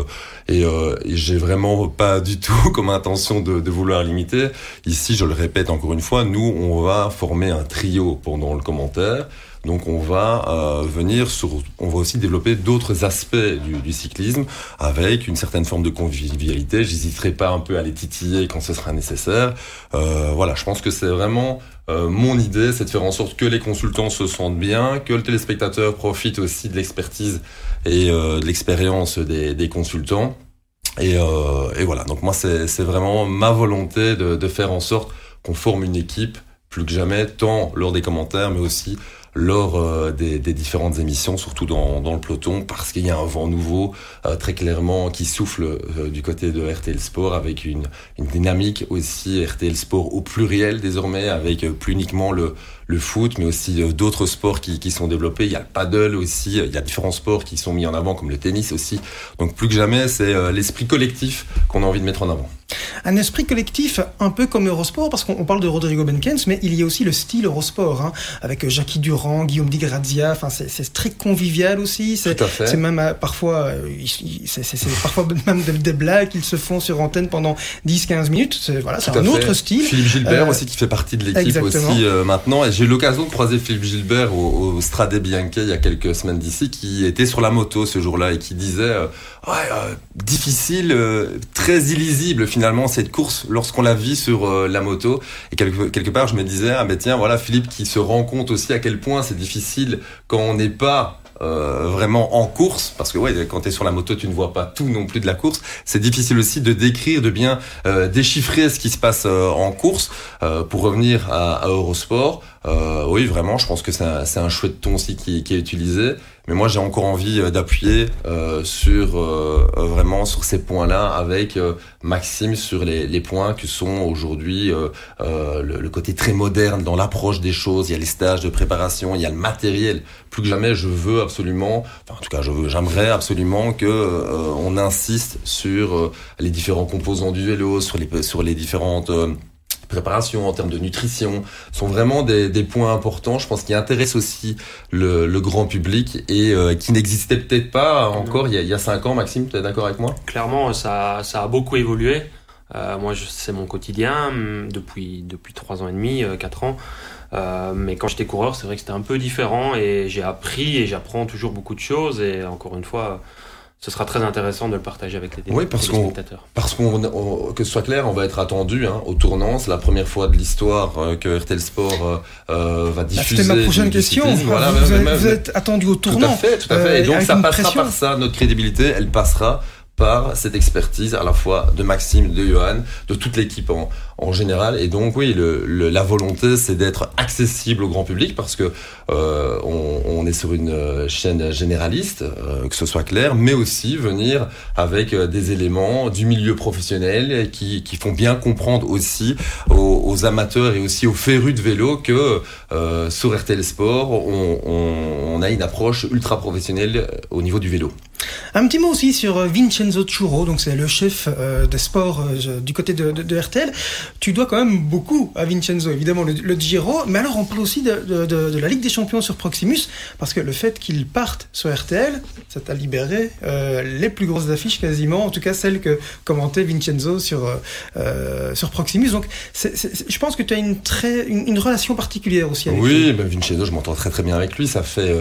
[SPEAKER 3] et, et j'ai vraiment pas du <laughs> tout comme intention de, de vouloir l'imiter. Ici, je le répète encore une fois, nous on va former un trio pendant le commentaire. Donc on va euh, venir sur, on va aussi développer d'autres aspects du, cyclisme avec une certaine forme de convivialité. J'hésiterai pas un peu à les titiller quand ce sera nécessaire. Euh, voilà, je pense que c'est vraiment euh, mon idée, c'est de faire en sorte que les consultants se sentent bien, que le téléspectateur profite aussi de l'expertise et de l'expérience des, consultants. Et, voilà, donc moi c'est vraiment ma volonté de faire en sorte qu'on forme une équipe plus que jamais, tant lors des commentaires, mais aussi lors euh, des, différentes émissions, surtout dans, dans le peloton, parce qu'il y a un vent nouveau euh, très clairement qui souffle euh, du côté de RTL Sport avec une, une, dynamique aussi RTL Sport au pluriel désormais, avec plus uniquement le, le foot, mais aussi d'autres sports qui, qui, sont développés. Il y a le paddle aussi, il y a différents sports qui sont mis en avant, comme le tennis aussi. Donc plus que jamais, c'est l'esprit collectif qu'on a envie de mettre en avant.
[SPEAKER 1] Un esprit collectif un peu comme Eurosport, parce qu'on parle de Rodrigo Benkens, mais il y a aussi le style Eurosport, hein, avec Jackie Durand, Guillaume Di Grazia, enfin c'est très convivial aussi, c'est même euh, parfois, euh, c'est parfois <laughs> même des, blagues qu'ils se font sur antenne pendant 10-15 minutes, c'est voilà, un autre style.
[SPEAKER 3] Philippe Gilbert euh, aussi qui fait partie de l'équipe aussi maintenant, et j'ai eu l'occasion de croiser Philippe Gilbert au, Strade Bianche il y a quelques semaines d'ici, qui était sur la moto ce jour-là et qui disait ouais, difficile, très illisible finalement cette course lorsqu'on la vit sur euh, la moto. Et quelque, quelque part, je me disais, ah ben tiens, voilà Philippe qui se rend compte aussi à quel point c'est difficile quand on n'est pas euh, vraiment en course, parce que ouais, quand tu es sur la moto, tu ne vois pas tout non plus de la course. C'est difficile aussi de décrire, de bien euh, déchiffrer ce qui se passe euh, en course. pour revenir à, à Eurosport, oui, vraiment, je pense que c'est un, un, chouette ton aussi qui, qui est utilisé. Mais moi, j'ai encore envie d'appuyer sur vraiment sur ces points-là avec Maxime sur les, les, points que sont aujourd'hui le, le, côté très moderne dans l'approche des choses. Il y a les stages de préparation, il y a le matériel. Plus que jamais, je veux absolument, enfin, en tout cas, je veux, j'aimerais absolument que euh, on insiste sur euh, les différents composants du vélo, sur les sur les différentes euh, préparations en termes de nutrition sont vraiment des, des points importants. Je pense qui intéressent aussi le, le grand public et qui n'existait peut-être pas encore il y, a, il y a cinq ans. Maxime tu es d'accord avec moi?
[SPEAKER 5] Clairement ça, ça a beaucoup évolué. Euh, moi c'est mon quotidien hum, depuis depuis trois ans et demi quatre ans. Euh, mais quand j'étais coureur, c'est vrai que c'était un peu différent et j'ai appris et j'apprends toujours beaucoup de choses. Et encore une fois, ce sera très intéressant de le partager avec les,
[SPEAKER 3] oui, parce qu'on, Parce qu'on, que ce soit clair, on va être attendu hein, au tournant. C'est la première fois de l'histoire euh, que RTL Sport euh, euh va diffuser.
[SPEAKER 1] C'était ma prochaine question. Voilà, vous, vous, êtes, attendu au tournant.
[SPEAKER 3] Tout à fait, tout à fait. et donc ça passera par ça. Notre crédibilité, elle passera par cette expertise à la fois de Maxime, de Johan, de toute l'équipe en, général. Et donc oui, la volonté, c'est d'être accessible au grand public parce que euh, on, est sur une euh, chaîne généraliste, euh, que ce soit clair, mais aussi venir avec euh, des éléments du milieu professionnel qui, font bien comprendre aussi aux, amateurs et aussi aux férus de vélo que euh, sur RTL Sport, on a une approche ultra professionnelle au niveau du vélo.
[SPEAKER 1] Un petit mot aussi sur euh, Vincenzo Churro, donc c'est le chef euh, des sports euh, du côté de, de, de, RTL. Tu dois quand même beaucoup à Vincenzo, évidemment, le, le Giro, mais alors on parle aussi de, de, la Ligue des Champions sur Proximus, parce que le fait qu'il parte sur RTL, ça t'a libéré euh, les plus grosses affiches quasiment, en tout cas celles que commentait Vincenzo sur, sur Proximus. Donc c est, c est, je pense que tu as une, très, une, une, relation particulière aussi avec
[SPEAKER 3] oui, lui. Oui, ben Vincenzo, je m'entends très très bien avec lui, ça fait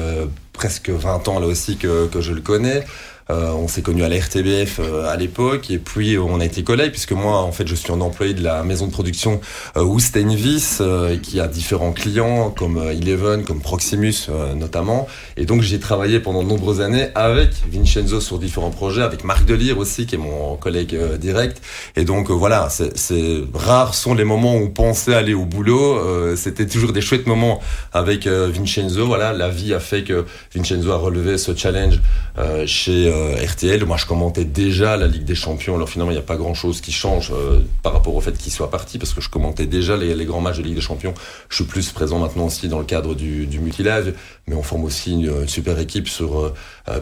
[SPEAKER 3] presque 20 ans là aussi que, que je le connais. On s'est connus à la RTBF à l'époque et puis on a été collègues puisque moi en fait je suis un employé de la maison de production Oustenvis qui a différents clients comme Eleven, comme Proximus notamment. Et donc j'ai travaillé pendant de nombreuses années avec Vincenzo sur différents projets, avec Marc Delire aussi qui est mon collègue direct. Et donc voilà c'est rares sont les moments où on pensait aller au boulot. C'était toujours des chouettes moments avec Vincenzo. Voilà la vie a fait que Vincenzo a relevé ce challenge euh, chez euh, RTL. Moi, je commentais déjà la Ligue des Champions. Alors finalement, il n'y a pas grand-chose qui change euh, par rapport au fait qu'il soit parti, parce que je commentais déjà les, grands matchs de Ligue des Champions. Je suis plus présent maintenant aussi dans le cadre du, du mais on forme aussi une, super équipe sur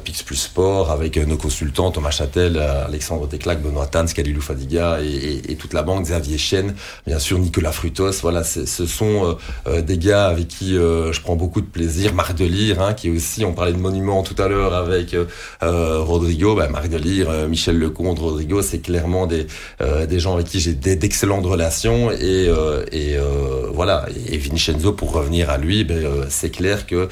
[SPEAKER 3] Pix Plus Sport avec nos consultants Thomas Châtel, Alexandre Teclac, Benoît Tan, Kalilou Fadiga et, toute la banque, Xavier Chen, bien sûr Nicolas Frutos. Voilà, ce sont des gars avec qui je prends beaucoup de plaisir. Marc Delire, hein, qui aussi, on parlait de monument tout à l'heure avec euh, Rodrigo, bah, Marc Delire, euh, Michel Lecomte, Rodrigo, c'est clairement des, euh, des gens avec qui j'ai d'excellentes relations et, et voilà. Et Vincenzo, pour revenir à lui, ben, c'est clair que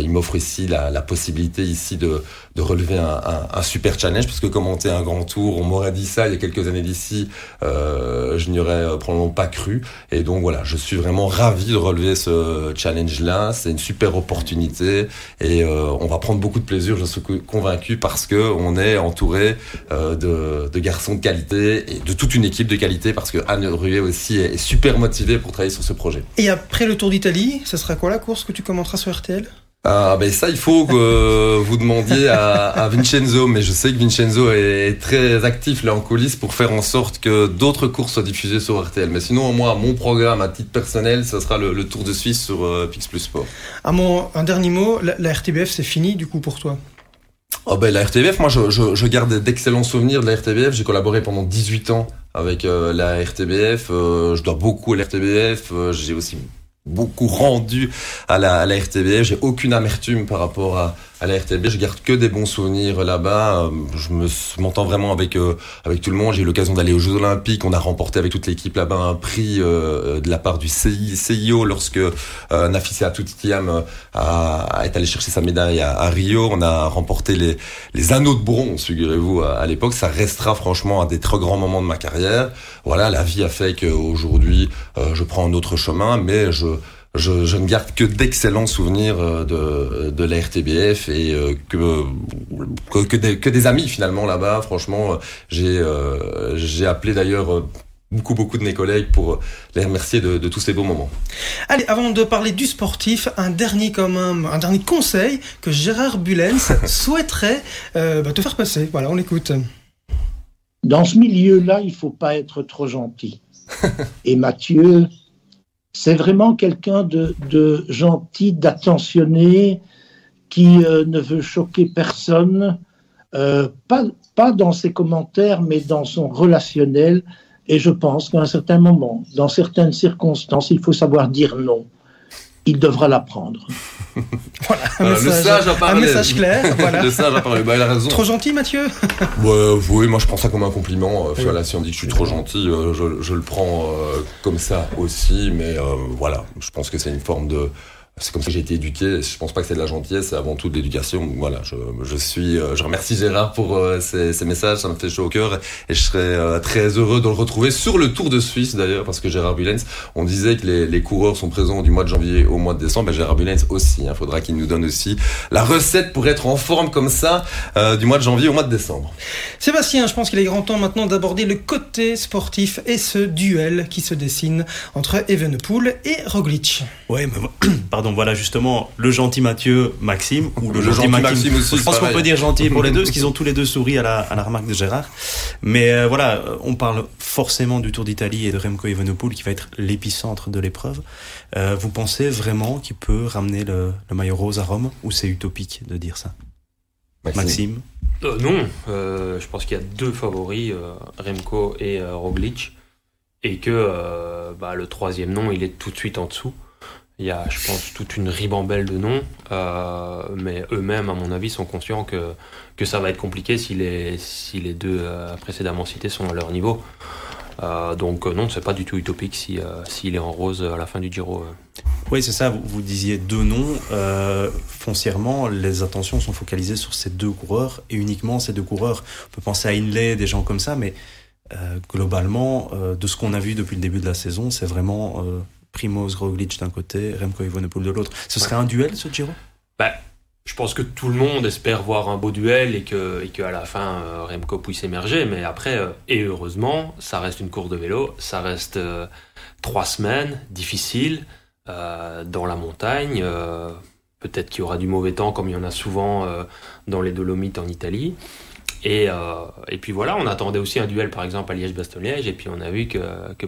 [SPEAKER 3] il m'offre ici la, la, possibilité ici de, de relever un, un, un, super challenge parce que commenter un grand tour, on m'aurait dit ça il y a quelques années d'ici, je n'y aurais probablement pas cru. Et donc voilà, je suis vraiment ravi de relever ce challenge-là. C'est une super opportunité et on va prendre beaucoup de plaisir. Je suis convaincu parce que on est entouré euh, de, de, garçons de qualité et de toute une équipe de qualité parce que Anne Ruet aussi est super motivée pour travailler sur ce projet.
[SPEAKER 1] Et après le Tour d'Italie, ce sera quoi la course que tu commenteras sur RTL
[SPEAKER 3] ah ben ça il faut que vous demandiez à, à, Vincenzo, mais je sais que Vincenzo est très actif là en coulisses pour faire en sorte que d'autres courses soient diffusées sur RTL. Mais sinon moi mon programme à titre personnel, ce sera le, le Tour de Suisse sur euh, Pix Plus Sport.
[SPEAKER 1] Un, mon, un dernier mot, la, la RTBF c'est fini du coup pour toi?
[SPEAKER 3] Oh ben la RTBF, moi je, je, garde d'excellents souvenirs de la RTBF. J'ai collaboré pendant 18 ans avec euh, la RTBF. Euh, je dois beaucoup à la RTBF. Euh, j'ai aussi beaucoup rendu à la, à la RTBF. J'ai aucune amertume par rapport à, à la RTB. Je garde que des bons souvenirs là-bas. Euh, je me m'entends vraiment avec euh, avec tout le monde. J'ai eu l'occasion d'aller aux Jeux Olympiques. On a remporté avec toute l'équipe là-bas un prix euh, de la part du CIO lorsque euh, Nafisa Toutiam a, est allé chercher sa médaille à, à, Rio. On a remporté les les anneaux de bronze, figurez-vous, à, à l'époque. Ça restera franchement un des très grands moments de ma carrière. Voilà, la vie a fait qu'aujourd'hui, je prends un autre chemin, mais je je, je, ne garde que d'excellents souvenirs euh, de, de la RTBF et euh, que, que, que, des, que des amis finalement là-bas. Franchement, euh, j'ai appelé d'ailleurs beaucoup beaucoup de mes collègues pour les remercier de, de, tous ces beaux moments.
[SPEAKER 1] Allez, avant de parler du sportif, un dernier commun, un dernier conseil que Gérard Bulens <laughs> souhaiterait euh, bah, te faire passer. Voilà, on l'écoute.
[SPEAKER 6] Dans ce milieu-là, il faut pas être trop gentil. <laughs> Et Mathieu, c'est vraiment quelqu'un de, gentil, d'attentionné, qui euh, ne veut choquer personne, euh, pas dans ses commentaires, mais dans son relationnel. Et je pense qu'à un certain moment, dans certaines circonstances, il faut savoir dire non. Il devra l'apprendre. <laughs>
[SPEAKER 1] voilà, un, euh, message, un message clair. <laughs> Voilà.
[SPEAKER 3] le sage a parlé. Bah, il a raison.
[SPEAKER 1] Trop gentil, Mathieu <laughs>
[SPEAKER 3] ouais, Oui, moi je prends ça comme un compliment. Oui. Voilà, si on dit que je suis trop gentil, euh, je, je, le prends euh, comme ça aussi. Mais euh, voilà, je pense que c'est une forme de c'est comme ça que j'ai été éduqué. Je pense pas que c'est de la gentillesse, c'est avant tout de l'éducation. Voilà, je, je suis, euh, je remercie Gérard pour euh, ces, ces, messages, ça me fait chaud au cœur et je serais euh, très heureux de le retrouver sur le Tour de Suisse d'ailleurs, parce que Gérard Bulens, on disait que les, les, coureurs sont présents du mois de janvier au mois de décembre, ben Gérard Bulens aussi. Il hein, faudra qu'il nous donne aussi la recette pour être en forme comme ça euh, du mois de janvier au mois de décembre.
[SPEAKER 1] Sébastien, je pense qu'il est grand temps maintenant d'aborder le côté sportif et ce duel qui se dessine entre Evenepoel et Roglic.
[SPEAKER 4] Ouais, mais <clears throat> pardon. Donc voilà justement le gentil Mathieu Maxime ou le,
[SPEAKER 3] le gentil, gentil Maxime. aussi,
[SPEAKER 4] je pense qu'on peut dire gentil pour les deux parce qu'ils <laughs> ont tous les deux souri à la, à la remarque de Gérard. Mais euh, voilà, on parle forcément du Tour d'Italie et de Remco Evenepoel qui va être l'épicentre de l'épreuve. Euh, vous pensez vraiment qu'il peut ramener le, le, maillot rose à Rome ou c'est utopique de dire ça? Maxime, Maxime
[SPEAKER 5] euh, Non, euh, je pense qu'il y a deux favoris, euh, Remco et Roglic, et que bah, le troisième nom il est tout de suite en dessous. Il y a, je pense, toute une ribambelle de noms, euh, mais eux-mêmes, à mon avis, sont conscients que, que ça va être compliqué si les, si les deux euh, précédemment cités sont à leur niveau. Euh, donc non, c'est pas du tout utopique s'il si, s'il est en rose à la fin du Giro.
[SPEAKER 4] Oui, c'est ça. Vous, vous, disiez deux noms. Foncièrement, les attentions sont focalisées sur ces deux coureurs et uniquement ces deux coureurs. On peut penser à Inlay, des gens comme ça, mais globalement, de ce qu'on a vu depuis le début de la saison, c'est vraiment Primoz Roglic d'un côté, Remco Evenepoel de l'autre. Ce serait un duel, ce Giro?
[SPEAKER 5] Bah, je pense que tout le monde espère voir un beau duel et que, et qu'à la fin euh, Remco puisse émerger. Mais après, euh, et heureusement, ça reste une course de vélo, ça reste euh, trois semaines difficiles dans la montagne. peut-être qu'il y aura du mauvais temps comme il y en a souvent dans les Dolomites en Italie. Et, euh, et puis voilà, on attendait aussi un duel par exemple à Liège-Bastogne-Liège et puis on a vu que, que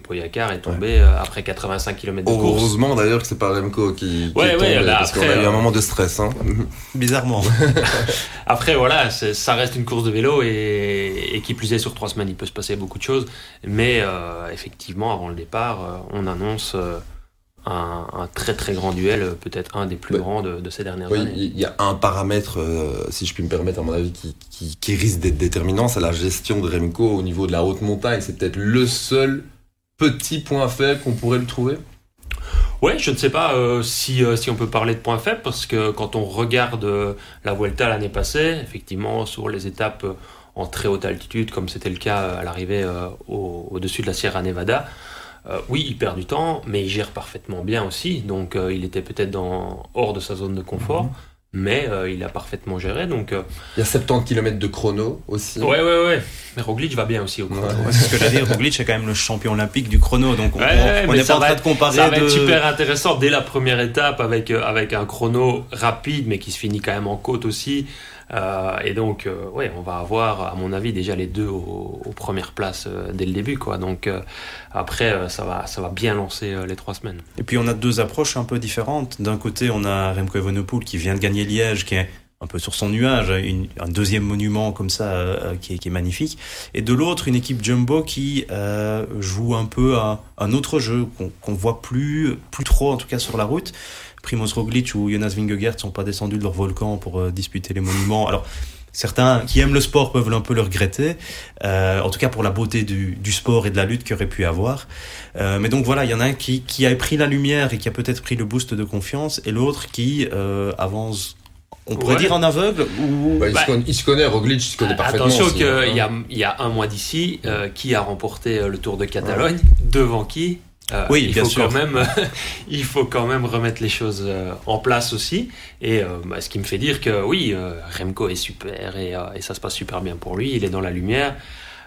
[SPEAKER 5] est tombé euh, après 85 km de course.
[SPEAKER 3] Heureusement d'ailleurs que c'est pas Remco qui, qui
[SPEAKER 5] Ouais,
[SPEAKER 3] est tombé,
[SPEAKER 5] ouais, là,
[SPEAKER 3] parce qu'on a eu
[SPEAKER 5] euh,
[SPEAKER 3] un moment de stress. Hein. <laughs>
[SPEAKER 4] Bizarrement. <laughs>
[SPEAKER 5] Après, voilà, c'est- ça reste une course de vélo et, et qui plus est sur trois semaines, il peut se passer beaucoup de choses. Mais euh, effectivement, avant le départ, euh, on annonce euh, un, un très très grand duel, euh, peut-être un des plus
[SPEAKER 3] Ouais.
[SPEAKER 5] grands de, de ces dernières
[SPEAKER 3] Oui,
[SPEAKER 5] années.
[SPEAKER 3] il y a un paramètre, euh, si je puis me permettre, à mon avis, qui, qui, qui risque d'être déterminant, c'est la gestion de Remco au niveau de la haute montagne. C'est peut-être le seul petit point faible qu'on pourrait le trouver.
[SPEAKER 5] Ouais, je ne sais pas euh, si, euh, si on peut parler de points faibles parce que quand on regarde euh, la Vuelta l'année passée, effectivement, sur les étapes en très haute altitude, comme c'était le cas à l'arrivée au- au-dessus de la Sierra Nevada, euh, oui, il perd du temps, mais il gère parfaitement bien aussi. Donc, euh, il était peut-être dans hors de sa zone de confort, mais euh, il a parfaitement géré. Donc, euh,
[SPEAKER 3] Il y a 70 km de chrono aussi.
[SPEAKER 5] ouais, ouais, ouais. Mais Roglic va bien aussi au chrono.
[SPEAKER 3] Ouais.
[SPEAKER 4] Ouais, c'est ce que j'allais dire. Roglic est quand même le champion olympique du chrono, donc on
[SPEAKER 5] Ouais,
[SPEAKER 4] n'est
[SPEAKER 5] ça
[SPEAKER 4] pas en
[SPEAKER 5] va
[SPEAKER 4] train
[SPEAKER 5] être-
[SPEAKER 4] de comparer.
[SPEAKER 5] Ça va
[SPEAKER 4] de...
[SPEAKER 5] être super intéressant dès la première étape avec, avec un chrono rapide mais qui se finit quand même en côte aussi. Euh, et donc, euh, ouais, on va avoir, à mon avis, déjà les deux aux, premières places euh, dès le début. Quoi. Donc, après, ça, va, ça va bien lancer les trois semaines.
[SPEAKER 4] Et puis on a deux approches un peu différentes. D'un côté, on a Remco Evenepoel qui vient de gagner Liège, qui est un peu sur son nuage, un deuxième monument comme ça qui, est, magnifique. Et de l'autre, une équipe jumbo qui joue un peu à un autre jeu qu'on qu'on voit plus, plus trop en tout cas sur la route. Primoz Roglic ou Jonas Vingegaard sont pas descendus de leur volcan pour euh, disputer les monuments. Alors certains qui aiment le sport peuvent un peu le regretter, euh, en tout cas pour la beauté du, du sport et de la lutte qu'il aurait pu avoir. Euh, mais donc voilà, il y en a un qui, qui a pris la lumière et qui a peut-être pris le boost de confiance, et l'autre qui euh, avance, on pourrait
[SPEAKER 5] Ouais.
[SPEAKER 4] dire en aveugle, ou...
[SPEAKER 3] Ouais, il,
[SPEAKER 5] Bah,
[SPEAKER 3] se connaît, il se connaît, Roglic, il se connaît parfaitement.
[SPEAKER 5] Attention
[SPEAKER 3] aussi,
[SPEAKER 5] qu'il
[SPEAKER 3] hein.
[SPEAKER 5] y, a, il y a un mois d'ici, euh, qui a remporté le Tour de Catalogne Devant qui? Euh,
[SPEAKER 4] Oui,
[SPEAKER 5] il
[SPEAKER 4] bien
[SPEAKER 5] faut
[SPEAKER 4] sûr.
[SPEAKER 5] Quand même, <laughs> <laughs> il faut quand même remettre les choses euh, en place aussi. Et euh, bah, ce qui me fait dire que oui, euh, Remco est super et, euh, et ça se passe super bien pour lui. Il est dans la lumière.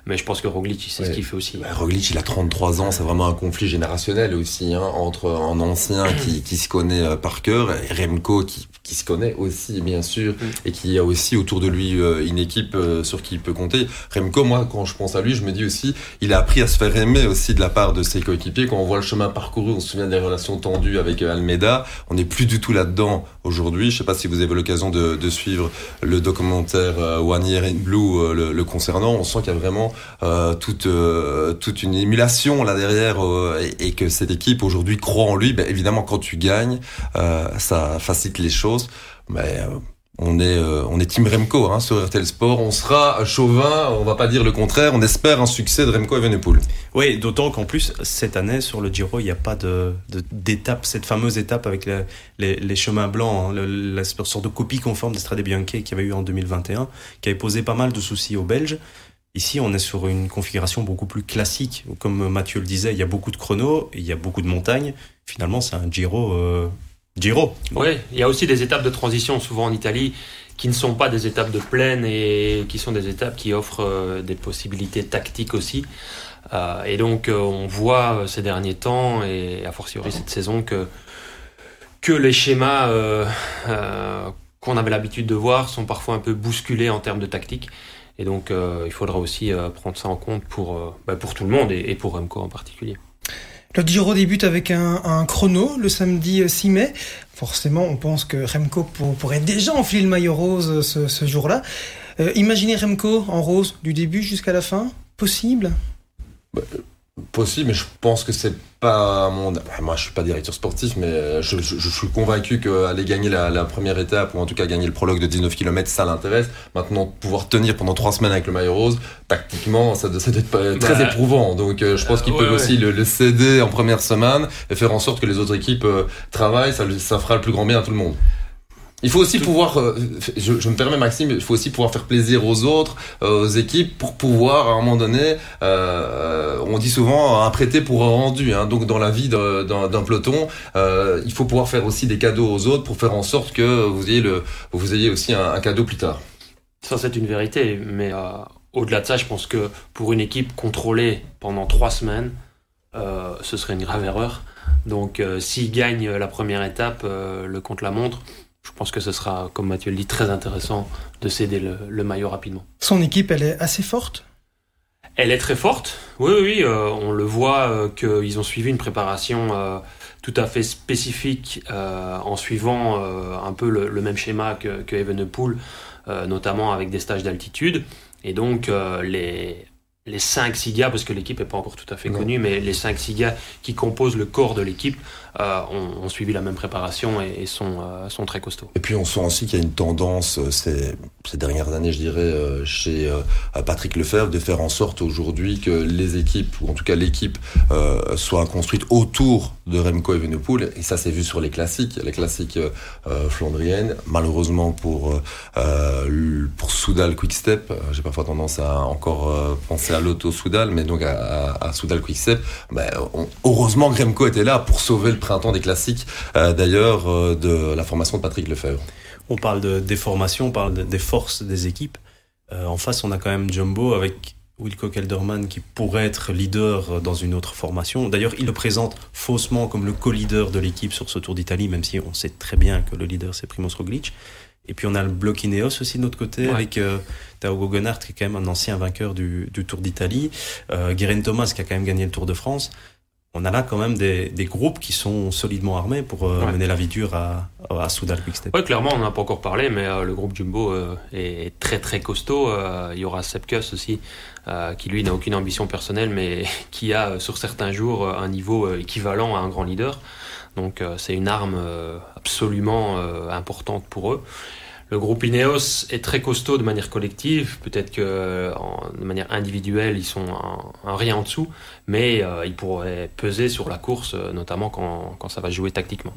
[SPEAKER 5] Mais je pense que Roglic, il sait ce
[SPEAKER 3] Ouais.
[SPEAKER 5] qu'il fait aussi.
[SPEAKER 3] Bah, Roglic, il a 33 ans, c'est vraiment un conflit générationnel aussi, hein, entre un ancien qui, <clears throat> qui se connaît euh, par cœur et Remco qui, qui se connaît aussi, bien sûr, et qui a aussi autour de lui euh, une équipe euh, sur qui il peut compter. Remco, moi, quand je pense à lui, je me dis aussi, il a appris à se faire aimer aussi de la part de ses coéquipiers. Quand on voit le chemin parcouru, on se souvient des relations tendues avec Almeida, on n'est plus du tout là-dedans aujourd'hui. Je sais pas si vous avez l'occasion de, de suivre le documentaire One Year in Blue le, le concernant. On sent qu'il y a vraiment euh, toute euh, toute une émulation là derrière euh, et, que cette équipe aujourd'hui croit en lui. Ben, évidemment, quand tu gagnes, ça facilite les choses. Mais on est on est Team Remco hein, sur RTL Sport. On sera chauvin, on va pas dire le contraire. On espère un succès de Remco Evenepoel.
[SPEAKER 4] Oui, d'autant qu'en plus, cette année, sur le Giro, il n'y a pas de, de- d'étape, cette fameuse étape avec les, les chemins blancs, hein, la sorte de copie conforme d'Estrade Bianche qu'il y avait eu en 2021, qui avait posé pas mal de soucis aux Belges. Ici, on est sur une configuration beaucoup plus classique. Comme Mathieu le disait, il y a beaucoup de chronos, il y a beaucoup de montagnes. Finalement, c'est un Giro. euh, Giro.
[SPEAKER 5] Oui, il y a aussi des étapes de transition, souvent en Italie, qui ne sont pas des étapes de plaine et qui sont des étapes qui offrent euh, des possibilités tactiques aussi. Euh, et donc, on voit ces derniers temps, et a fortiori cette saison, que, que les schémas qu'on avait l'habitude de voir sont parfois un peu bousculés en termes de tactique. Et donc, euh, il faudra aussi euh, prendre ça en compte pour, euh, bah, pour tout le monde et, et pour Remco en particulier.
[SPEAKER 1] Le Giro débute avec un, un chrono le samedi euh, 6 mai. Forcément, on pense que Remco pour- pourrait déjà enfiler le maillot rose ce, ce jour-là. Euh, imaginez Remco en rose du début jusqu'à la fin Possible?
[SPEAKER 3] Possible, mais je pense que c'est pas mon. Moi, je suis pas directeur sportif, mais je, je, je suis convaincu qu'aller gagner la, la, première étape, ou en tout cas gagner le prologue de 19 km, ça l'intéresse. Maintenant, pouvoir tenir pendant trois semaines avec le maillot rose, tactiquement, ça, ça doit être très bah, éprouvant. Donc, euh, je pense qu'ils ouais, peuvent ouais. aussi le, le, céder en première semaine et faire en sorte que les autres équipes euh, travaillent. Ça, ça fera le plus grand bien à tout le monde. Il faut aussi pouvoir, euh, je, je, me permets Maxime, il faut aussi pouvoir faire plaisir aux autres, euh, aux équipes, pour pouvoir à un moment donné, euh, on dit souvent un prêté pour un rendu. Hein, donc dans la vie d'un peloton, il faut pouvoir faire aussi des cadeaux aux autres pour faire en sorte que vous ayez le, vous ayez aussi un, un cadeau plus tard.
[SPEAKER 5] Ça c'est une vérité, mais au-delà de ça, je pense que pour une équipe contrôlée pendant trois semaines, ce serait une grave erreur. Donc s'il gagne la première étape, le contre la montre je pense que ce sera, comme Mathieu le dit, très intéressant de céder le, le maillot rapidement.
[SPEAKER 1] Son équipe, elle est assez forte?
[SPEAKER 5] Elle est très forte, oui, oui, euh, on le voit euh, qu'ils ont suivi une préparation euh, tout à fait spécifique euh, en suivant un peu le, le, même schéma que, que Evenepoel, notamment avec des stages d'altitude. Et donc, les, les 5-6 gars, parce que l'équipe n'est pas encore tout à fait connue, mais les 5-6 gars qui composent le corps de l'équipe euh, ont, ont, suivi la même préparation et, et sont, euh, sont, très costauds.
[SPEAKER 3] Et puis on sent aussi qu'il y a une tendance euh, ces, ces, dernières années, je dirais, chez euh, Patrick Lefebvre de faire en sorte aujourd'hui que les équipes, ou en tout cas l'équipe, euh, soit construite autour de Remco Evenepoel. Et ça s'est vu sur les classiques, les classiques flandriennes. Malheureusement pour, pour Soudal Quickstep, j'ai parfois tendance à encore penser à l'auto Soudal, mais donc à, Soudal Quickstep, ben, on, heureusement Remco était là pour sauver le printemps des classiques, euh, d'ailleurs, euh, de la formation de Patrick Lefebvre.
[SPEAKER 4] On parle de, des formations, on parle de, des forces des équipes. Euh, en face, on a quand même Jumbo avec Wilco Kelderman qui pourrait être leader dans une autre formation. D'ailleurs, il le présente faussement comme le co-leader de l'équipe sur ce Tour d'Italie, même si on sait très bien que le leader c'est Primoz Roglic. Et puis on a le bloc Ineos aussi de notre côté ouais. avec euh, Tao qui est quand même un ancien vainqueur du, du Tour d'Italie, euh, Guerin Thomas qui a quand même gagné le Tour de France on a là quand même des, des, groupes qui sont solidement armés pour euh, ouais. mener la vie dure à, à Soudal Quickstep.
[SPEAKER 5] Oui, clairement, on n'en a pas encore parlé, mais euh, le groupe Jumbo euh, est très très costaud. Euh, il y aura Sepkus aussi, euh, qui lui n'a aucune ambition personnelle, mais <laughs> qui a sur certains jours un niveau équivalent à un grand leader. Donc c'est une arme absolument importante pour eux. Le groupe Ineos est très costaud de manière collective. Peut-être que de manière individuelle, ils sont un, rien en dessous, mais euh, ils pourraient peser sur la course, notamment quand, quand ça va jouer tactiquement.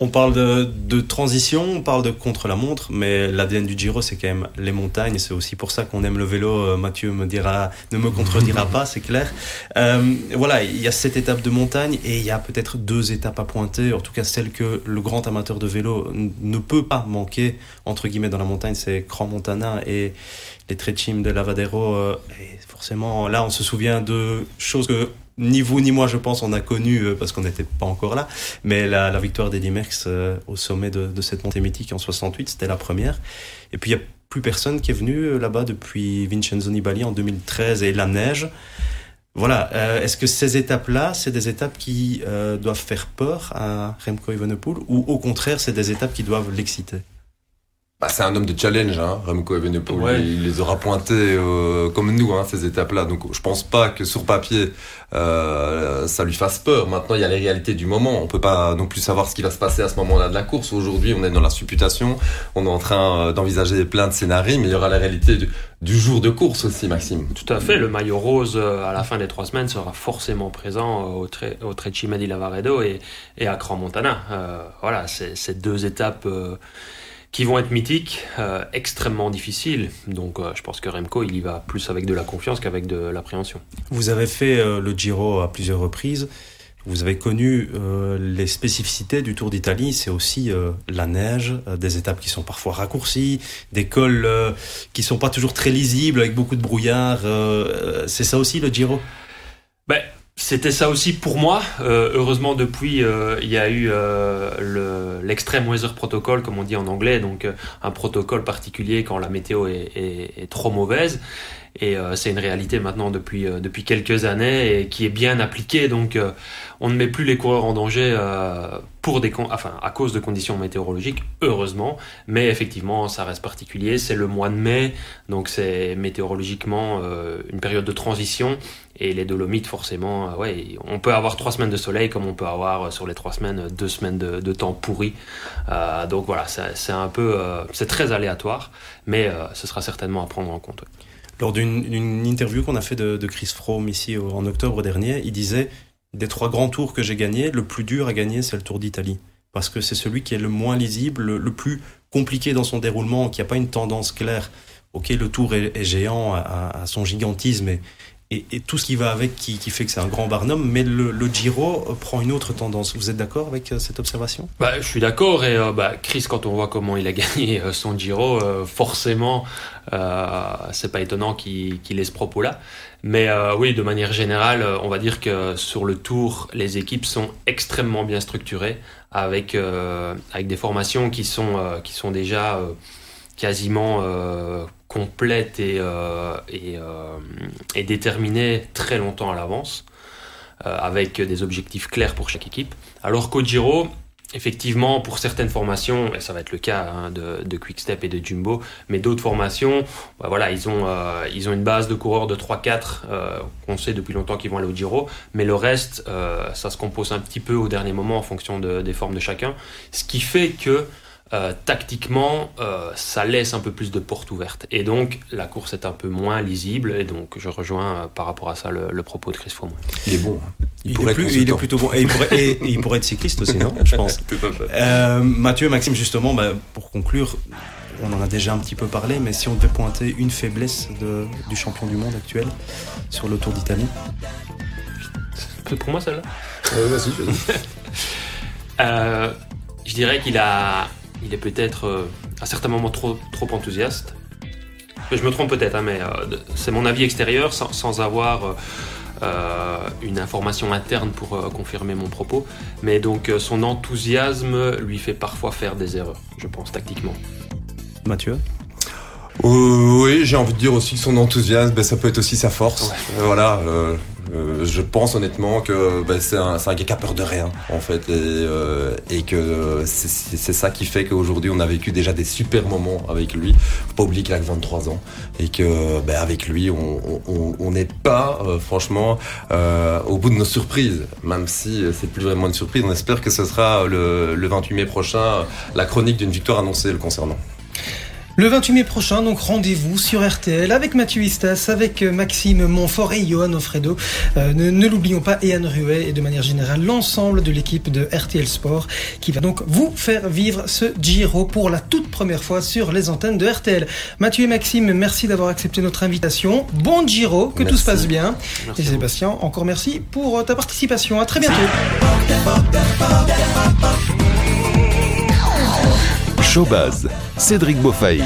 [SPEAKER 4] On parle de, de, transition, on parle de contre-la-montre, mais l'ADN du Giro, c'est quand même les montagnes. C'est aussi pour ça qu'on aime le vélo. Euh, Mathieu me dira, ne me contredira pas, c'est clair. Euh, voilà, il y a cette étape de montagne et il y a peut-être deux étapes à pointer. En tout cas, celle que le grand amateur de vélo ne peut pas manquer, entre guillemets, dans la montagne, c'est Grand Montana et les Trecim de Lavadero. Euh, et forcément, là, on se souvient de choses que ni vous ni moi, je pense, on a connu euh, parce qu'on n'était pas encore là. Mais la, la victoire d'Eddie Merckx euh, au sommet de, de, cette montée mythique en 68, c'était la première. Et puis il n'y a plus personne qui est venu euh, là-bas depuis Vincenzo Nibali en 2013 et la neige. Voilà. Euh, Est-ce que ces étapes-là, c'est des étapes qui euh, doivent faire peur à Remco Evenepoel ou au contraire, c'est des étapes qui doivent l'exciter?
[SPEAKER 3] Bah, c'est un homme de challenge, hein, Remco Evenepoel. Ouais. Il les aura pointés euh, comme nous, hein, ces étapes-là. Donc, je pense pas que sur papier, euh, ça lui fasse peur. Maintenant, il y a les réalités du moment. On peut pas non plus savoir ce qui va se passer à ce moment-là de la course. Aujourd'hui, on est dans la supputation. On est en train euh, d'envisager plein de scénarios, mais il y aura la réalité du, du, jour de course aussi, Maxime.
[SPEAKER 5] Tout à fait. Le maillot rose euh, à la fin des trois semaines sera forcément présent au, tre au Trecima di Lavaredo et, et à Grand Montana. Euh, voilà, c'est deux étapes qui vont être mythiques, euh, extrêmement difficiles. Donc euh, je pense que Remco, il y va plus avec de la confiance qu'avec de l'appréhension.
[SPEAKER 4] Vous avez fait euh, le Giro à plusieurs reprises. Vous avez connu euh, les spécificités du Tour d'Italie, c'est aussi euh, la neige, euh, des étapes qui sont parfois raccourcies, des cols qui sont pas toujours très lisibles avec beaucoup de brouillard. c'est ça aussi le Giro?
[SPEAKER 5] Ben, c'était ça aussi pour moi. Euh, heureusement, depuis, euh, il y a eu euh, l'extreme le, weather protocol, comme on dit en anglais, donc euh, un protocole particulier quand la météo est trop mauvaise. Et euh, c'est une réalité maintenant depuis, euh, depuis quelques années et qui est bien appliquée. Donc euh, on ne met plus les coureurs en danger pour des enfin, à cause de conditions météorologiques, heureusement. Mais effectivement, ça reste particulier. C'est le mois de mai, donc c'est météorologiquement une période de transition. Et les Dolomites, forcément, ouais, on peut avoir trois semaines de soleil comme on peut avoir sur les trois semaines deux semaines de, temps pourri. donc voilà, c'est un peu, c'est très aléatoire, mais ce sera certainement à prendre en compte.
[SPEAKER 4] Lors d'une interview qu'on a fait de, Chris Froome ici en octobre dernier, il disait des trois grands tours que j'ai gagnés, le plus dur à gagner, c'est le Tour d'Italie. Parce que c'est celui qui est le moins lisible, le, plus compliqué dans son déroulement, qui n'a pas une tendance claire. Ok, le tour est, géant à, son gigantisme et, tout ce qui va avec qui, fait que c'est un grand Barnum, mais le, Giro prend une autre tendance. Vous êtes d'accord avec euh, cette observation?
[SPEAKER 5] Bah, Je suis d'accord, et euh, bah, Chris, quand on voit comment il a <laughs> gagné euh, son Giro, forcément, c'est pas étonnant qu'il ait ce propos-là. Mais oui, de manière générale, on va dire que sur le Tour, les équipes sont extrêmement bien structurées, avec, avec des formations qui sont, qui sont déjà quasiment complète et, euh, euh, et, déterminée très longtemps à l'avance, euh, avec des objectifs clairs pour chaque équipe. Alors qu'au Giro, effectivement, pour certaines formations, et ça va être le cas hein, de, de Quickstep et de Jumbo, mais d'autres formations, bah voilà, ils ont, ils ont une base de coureurs de 3-4 qu'on sait depuis longtemps qu'ils vont aller au Giro, mais le reste, ça se compose un petit peu au dernier moment en fonction des formes de chacun, ce qui fait que euh, tactiquement, euh, ça laisse un peu plus de portes ouvertes. Et donc, la course est un peu moins lisible. Et donc, je rejoins euh, par rapport à ça le, propos de Chris Froome.
[SPEAKER 3] Il est bon. Hein.
[SPEAKER 4] Il, pourrait est il, est plutôt bon. Et il, pourrait, <laughs> il pourrait être cycliste aussi, non Je pense. <laughs> Mathieu, Maxime, justement, bah, pour conclure, on en a déjà un petit peu parlé, mais si on devait pointer une faiblesse de, du champion du monde actuel sur le Tour d'Italie?
[SPEAKER 5] C'est pour moi celle-là
[SPEAKER 3] Vas-y, <laughs>
[SPEAKER 5] je dirais qu'il a il est peut-être euh, à certains moments trop, trop enthousiaste. Je me trompe peut-être, hein, mais euh, c'est mon avis extérieur sans, avoir euh, une information interne pour confirmer mon propos. Mais donc son enthousiasme lui fait parfois faire des erreurs, je pense, tactiquement.
[SPEAKER 4] Mathieu?
[SPEAKER 3] Oui, j'ai envie de dire aussi que son enthousiasme, ben, ça peut être aussi sa force. Voilà, euh, je pense honnêtement que bah, c'est un, un, gars qui a peur de rien en fait et, euh, que c'est ça qui fait qu'aujourd'hui on a vécu déjà des super moments avec lui. Faut pas oublier qu'il a 23 ans et que bah, avec lui on n'est pas euh, franchement au bout de nos surprises, même si c'est plus vraiment une surprise. On espère que ce sera le, le 28 mai prochain la chronique d'une victoire annoncée le concernant.
[SPEAKER 1] Le 28 mai prochain, donc rendez-vous sur RTL avec Mathieu Istas, avec euh, Maxime Montfort et Johan Ofredo. Euh, ne, l'oublions pas, et Anne Ruet et de manière générale l'ensemble de l'équipe de RTL Sport qui va donc vous faire vivre ce Giro pour la toute première fois sur les antennes de RTL. Mathieu et Maxime, merci d'avoir accepté notre invitation. Bon Giro, que tout se passe bien. et Sébastien, encore merci pour euh, ta participation. À très bientôt.
[SPEAKER 2] Showbaz, Cédric Beaufaille.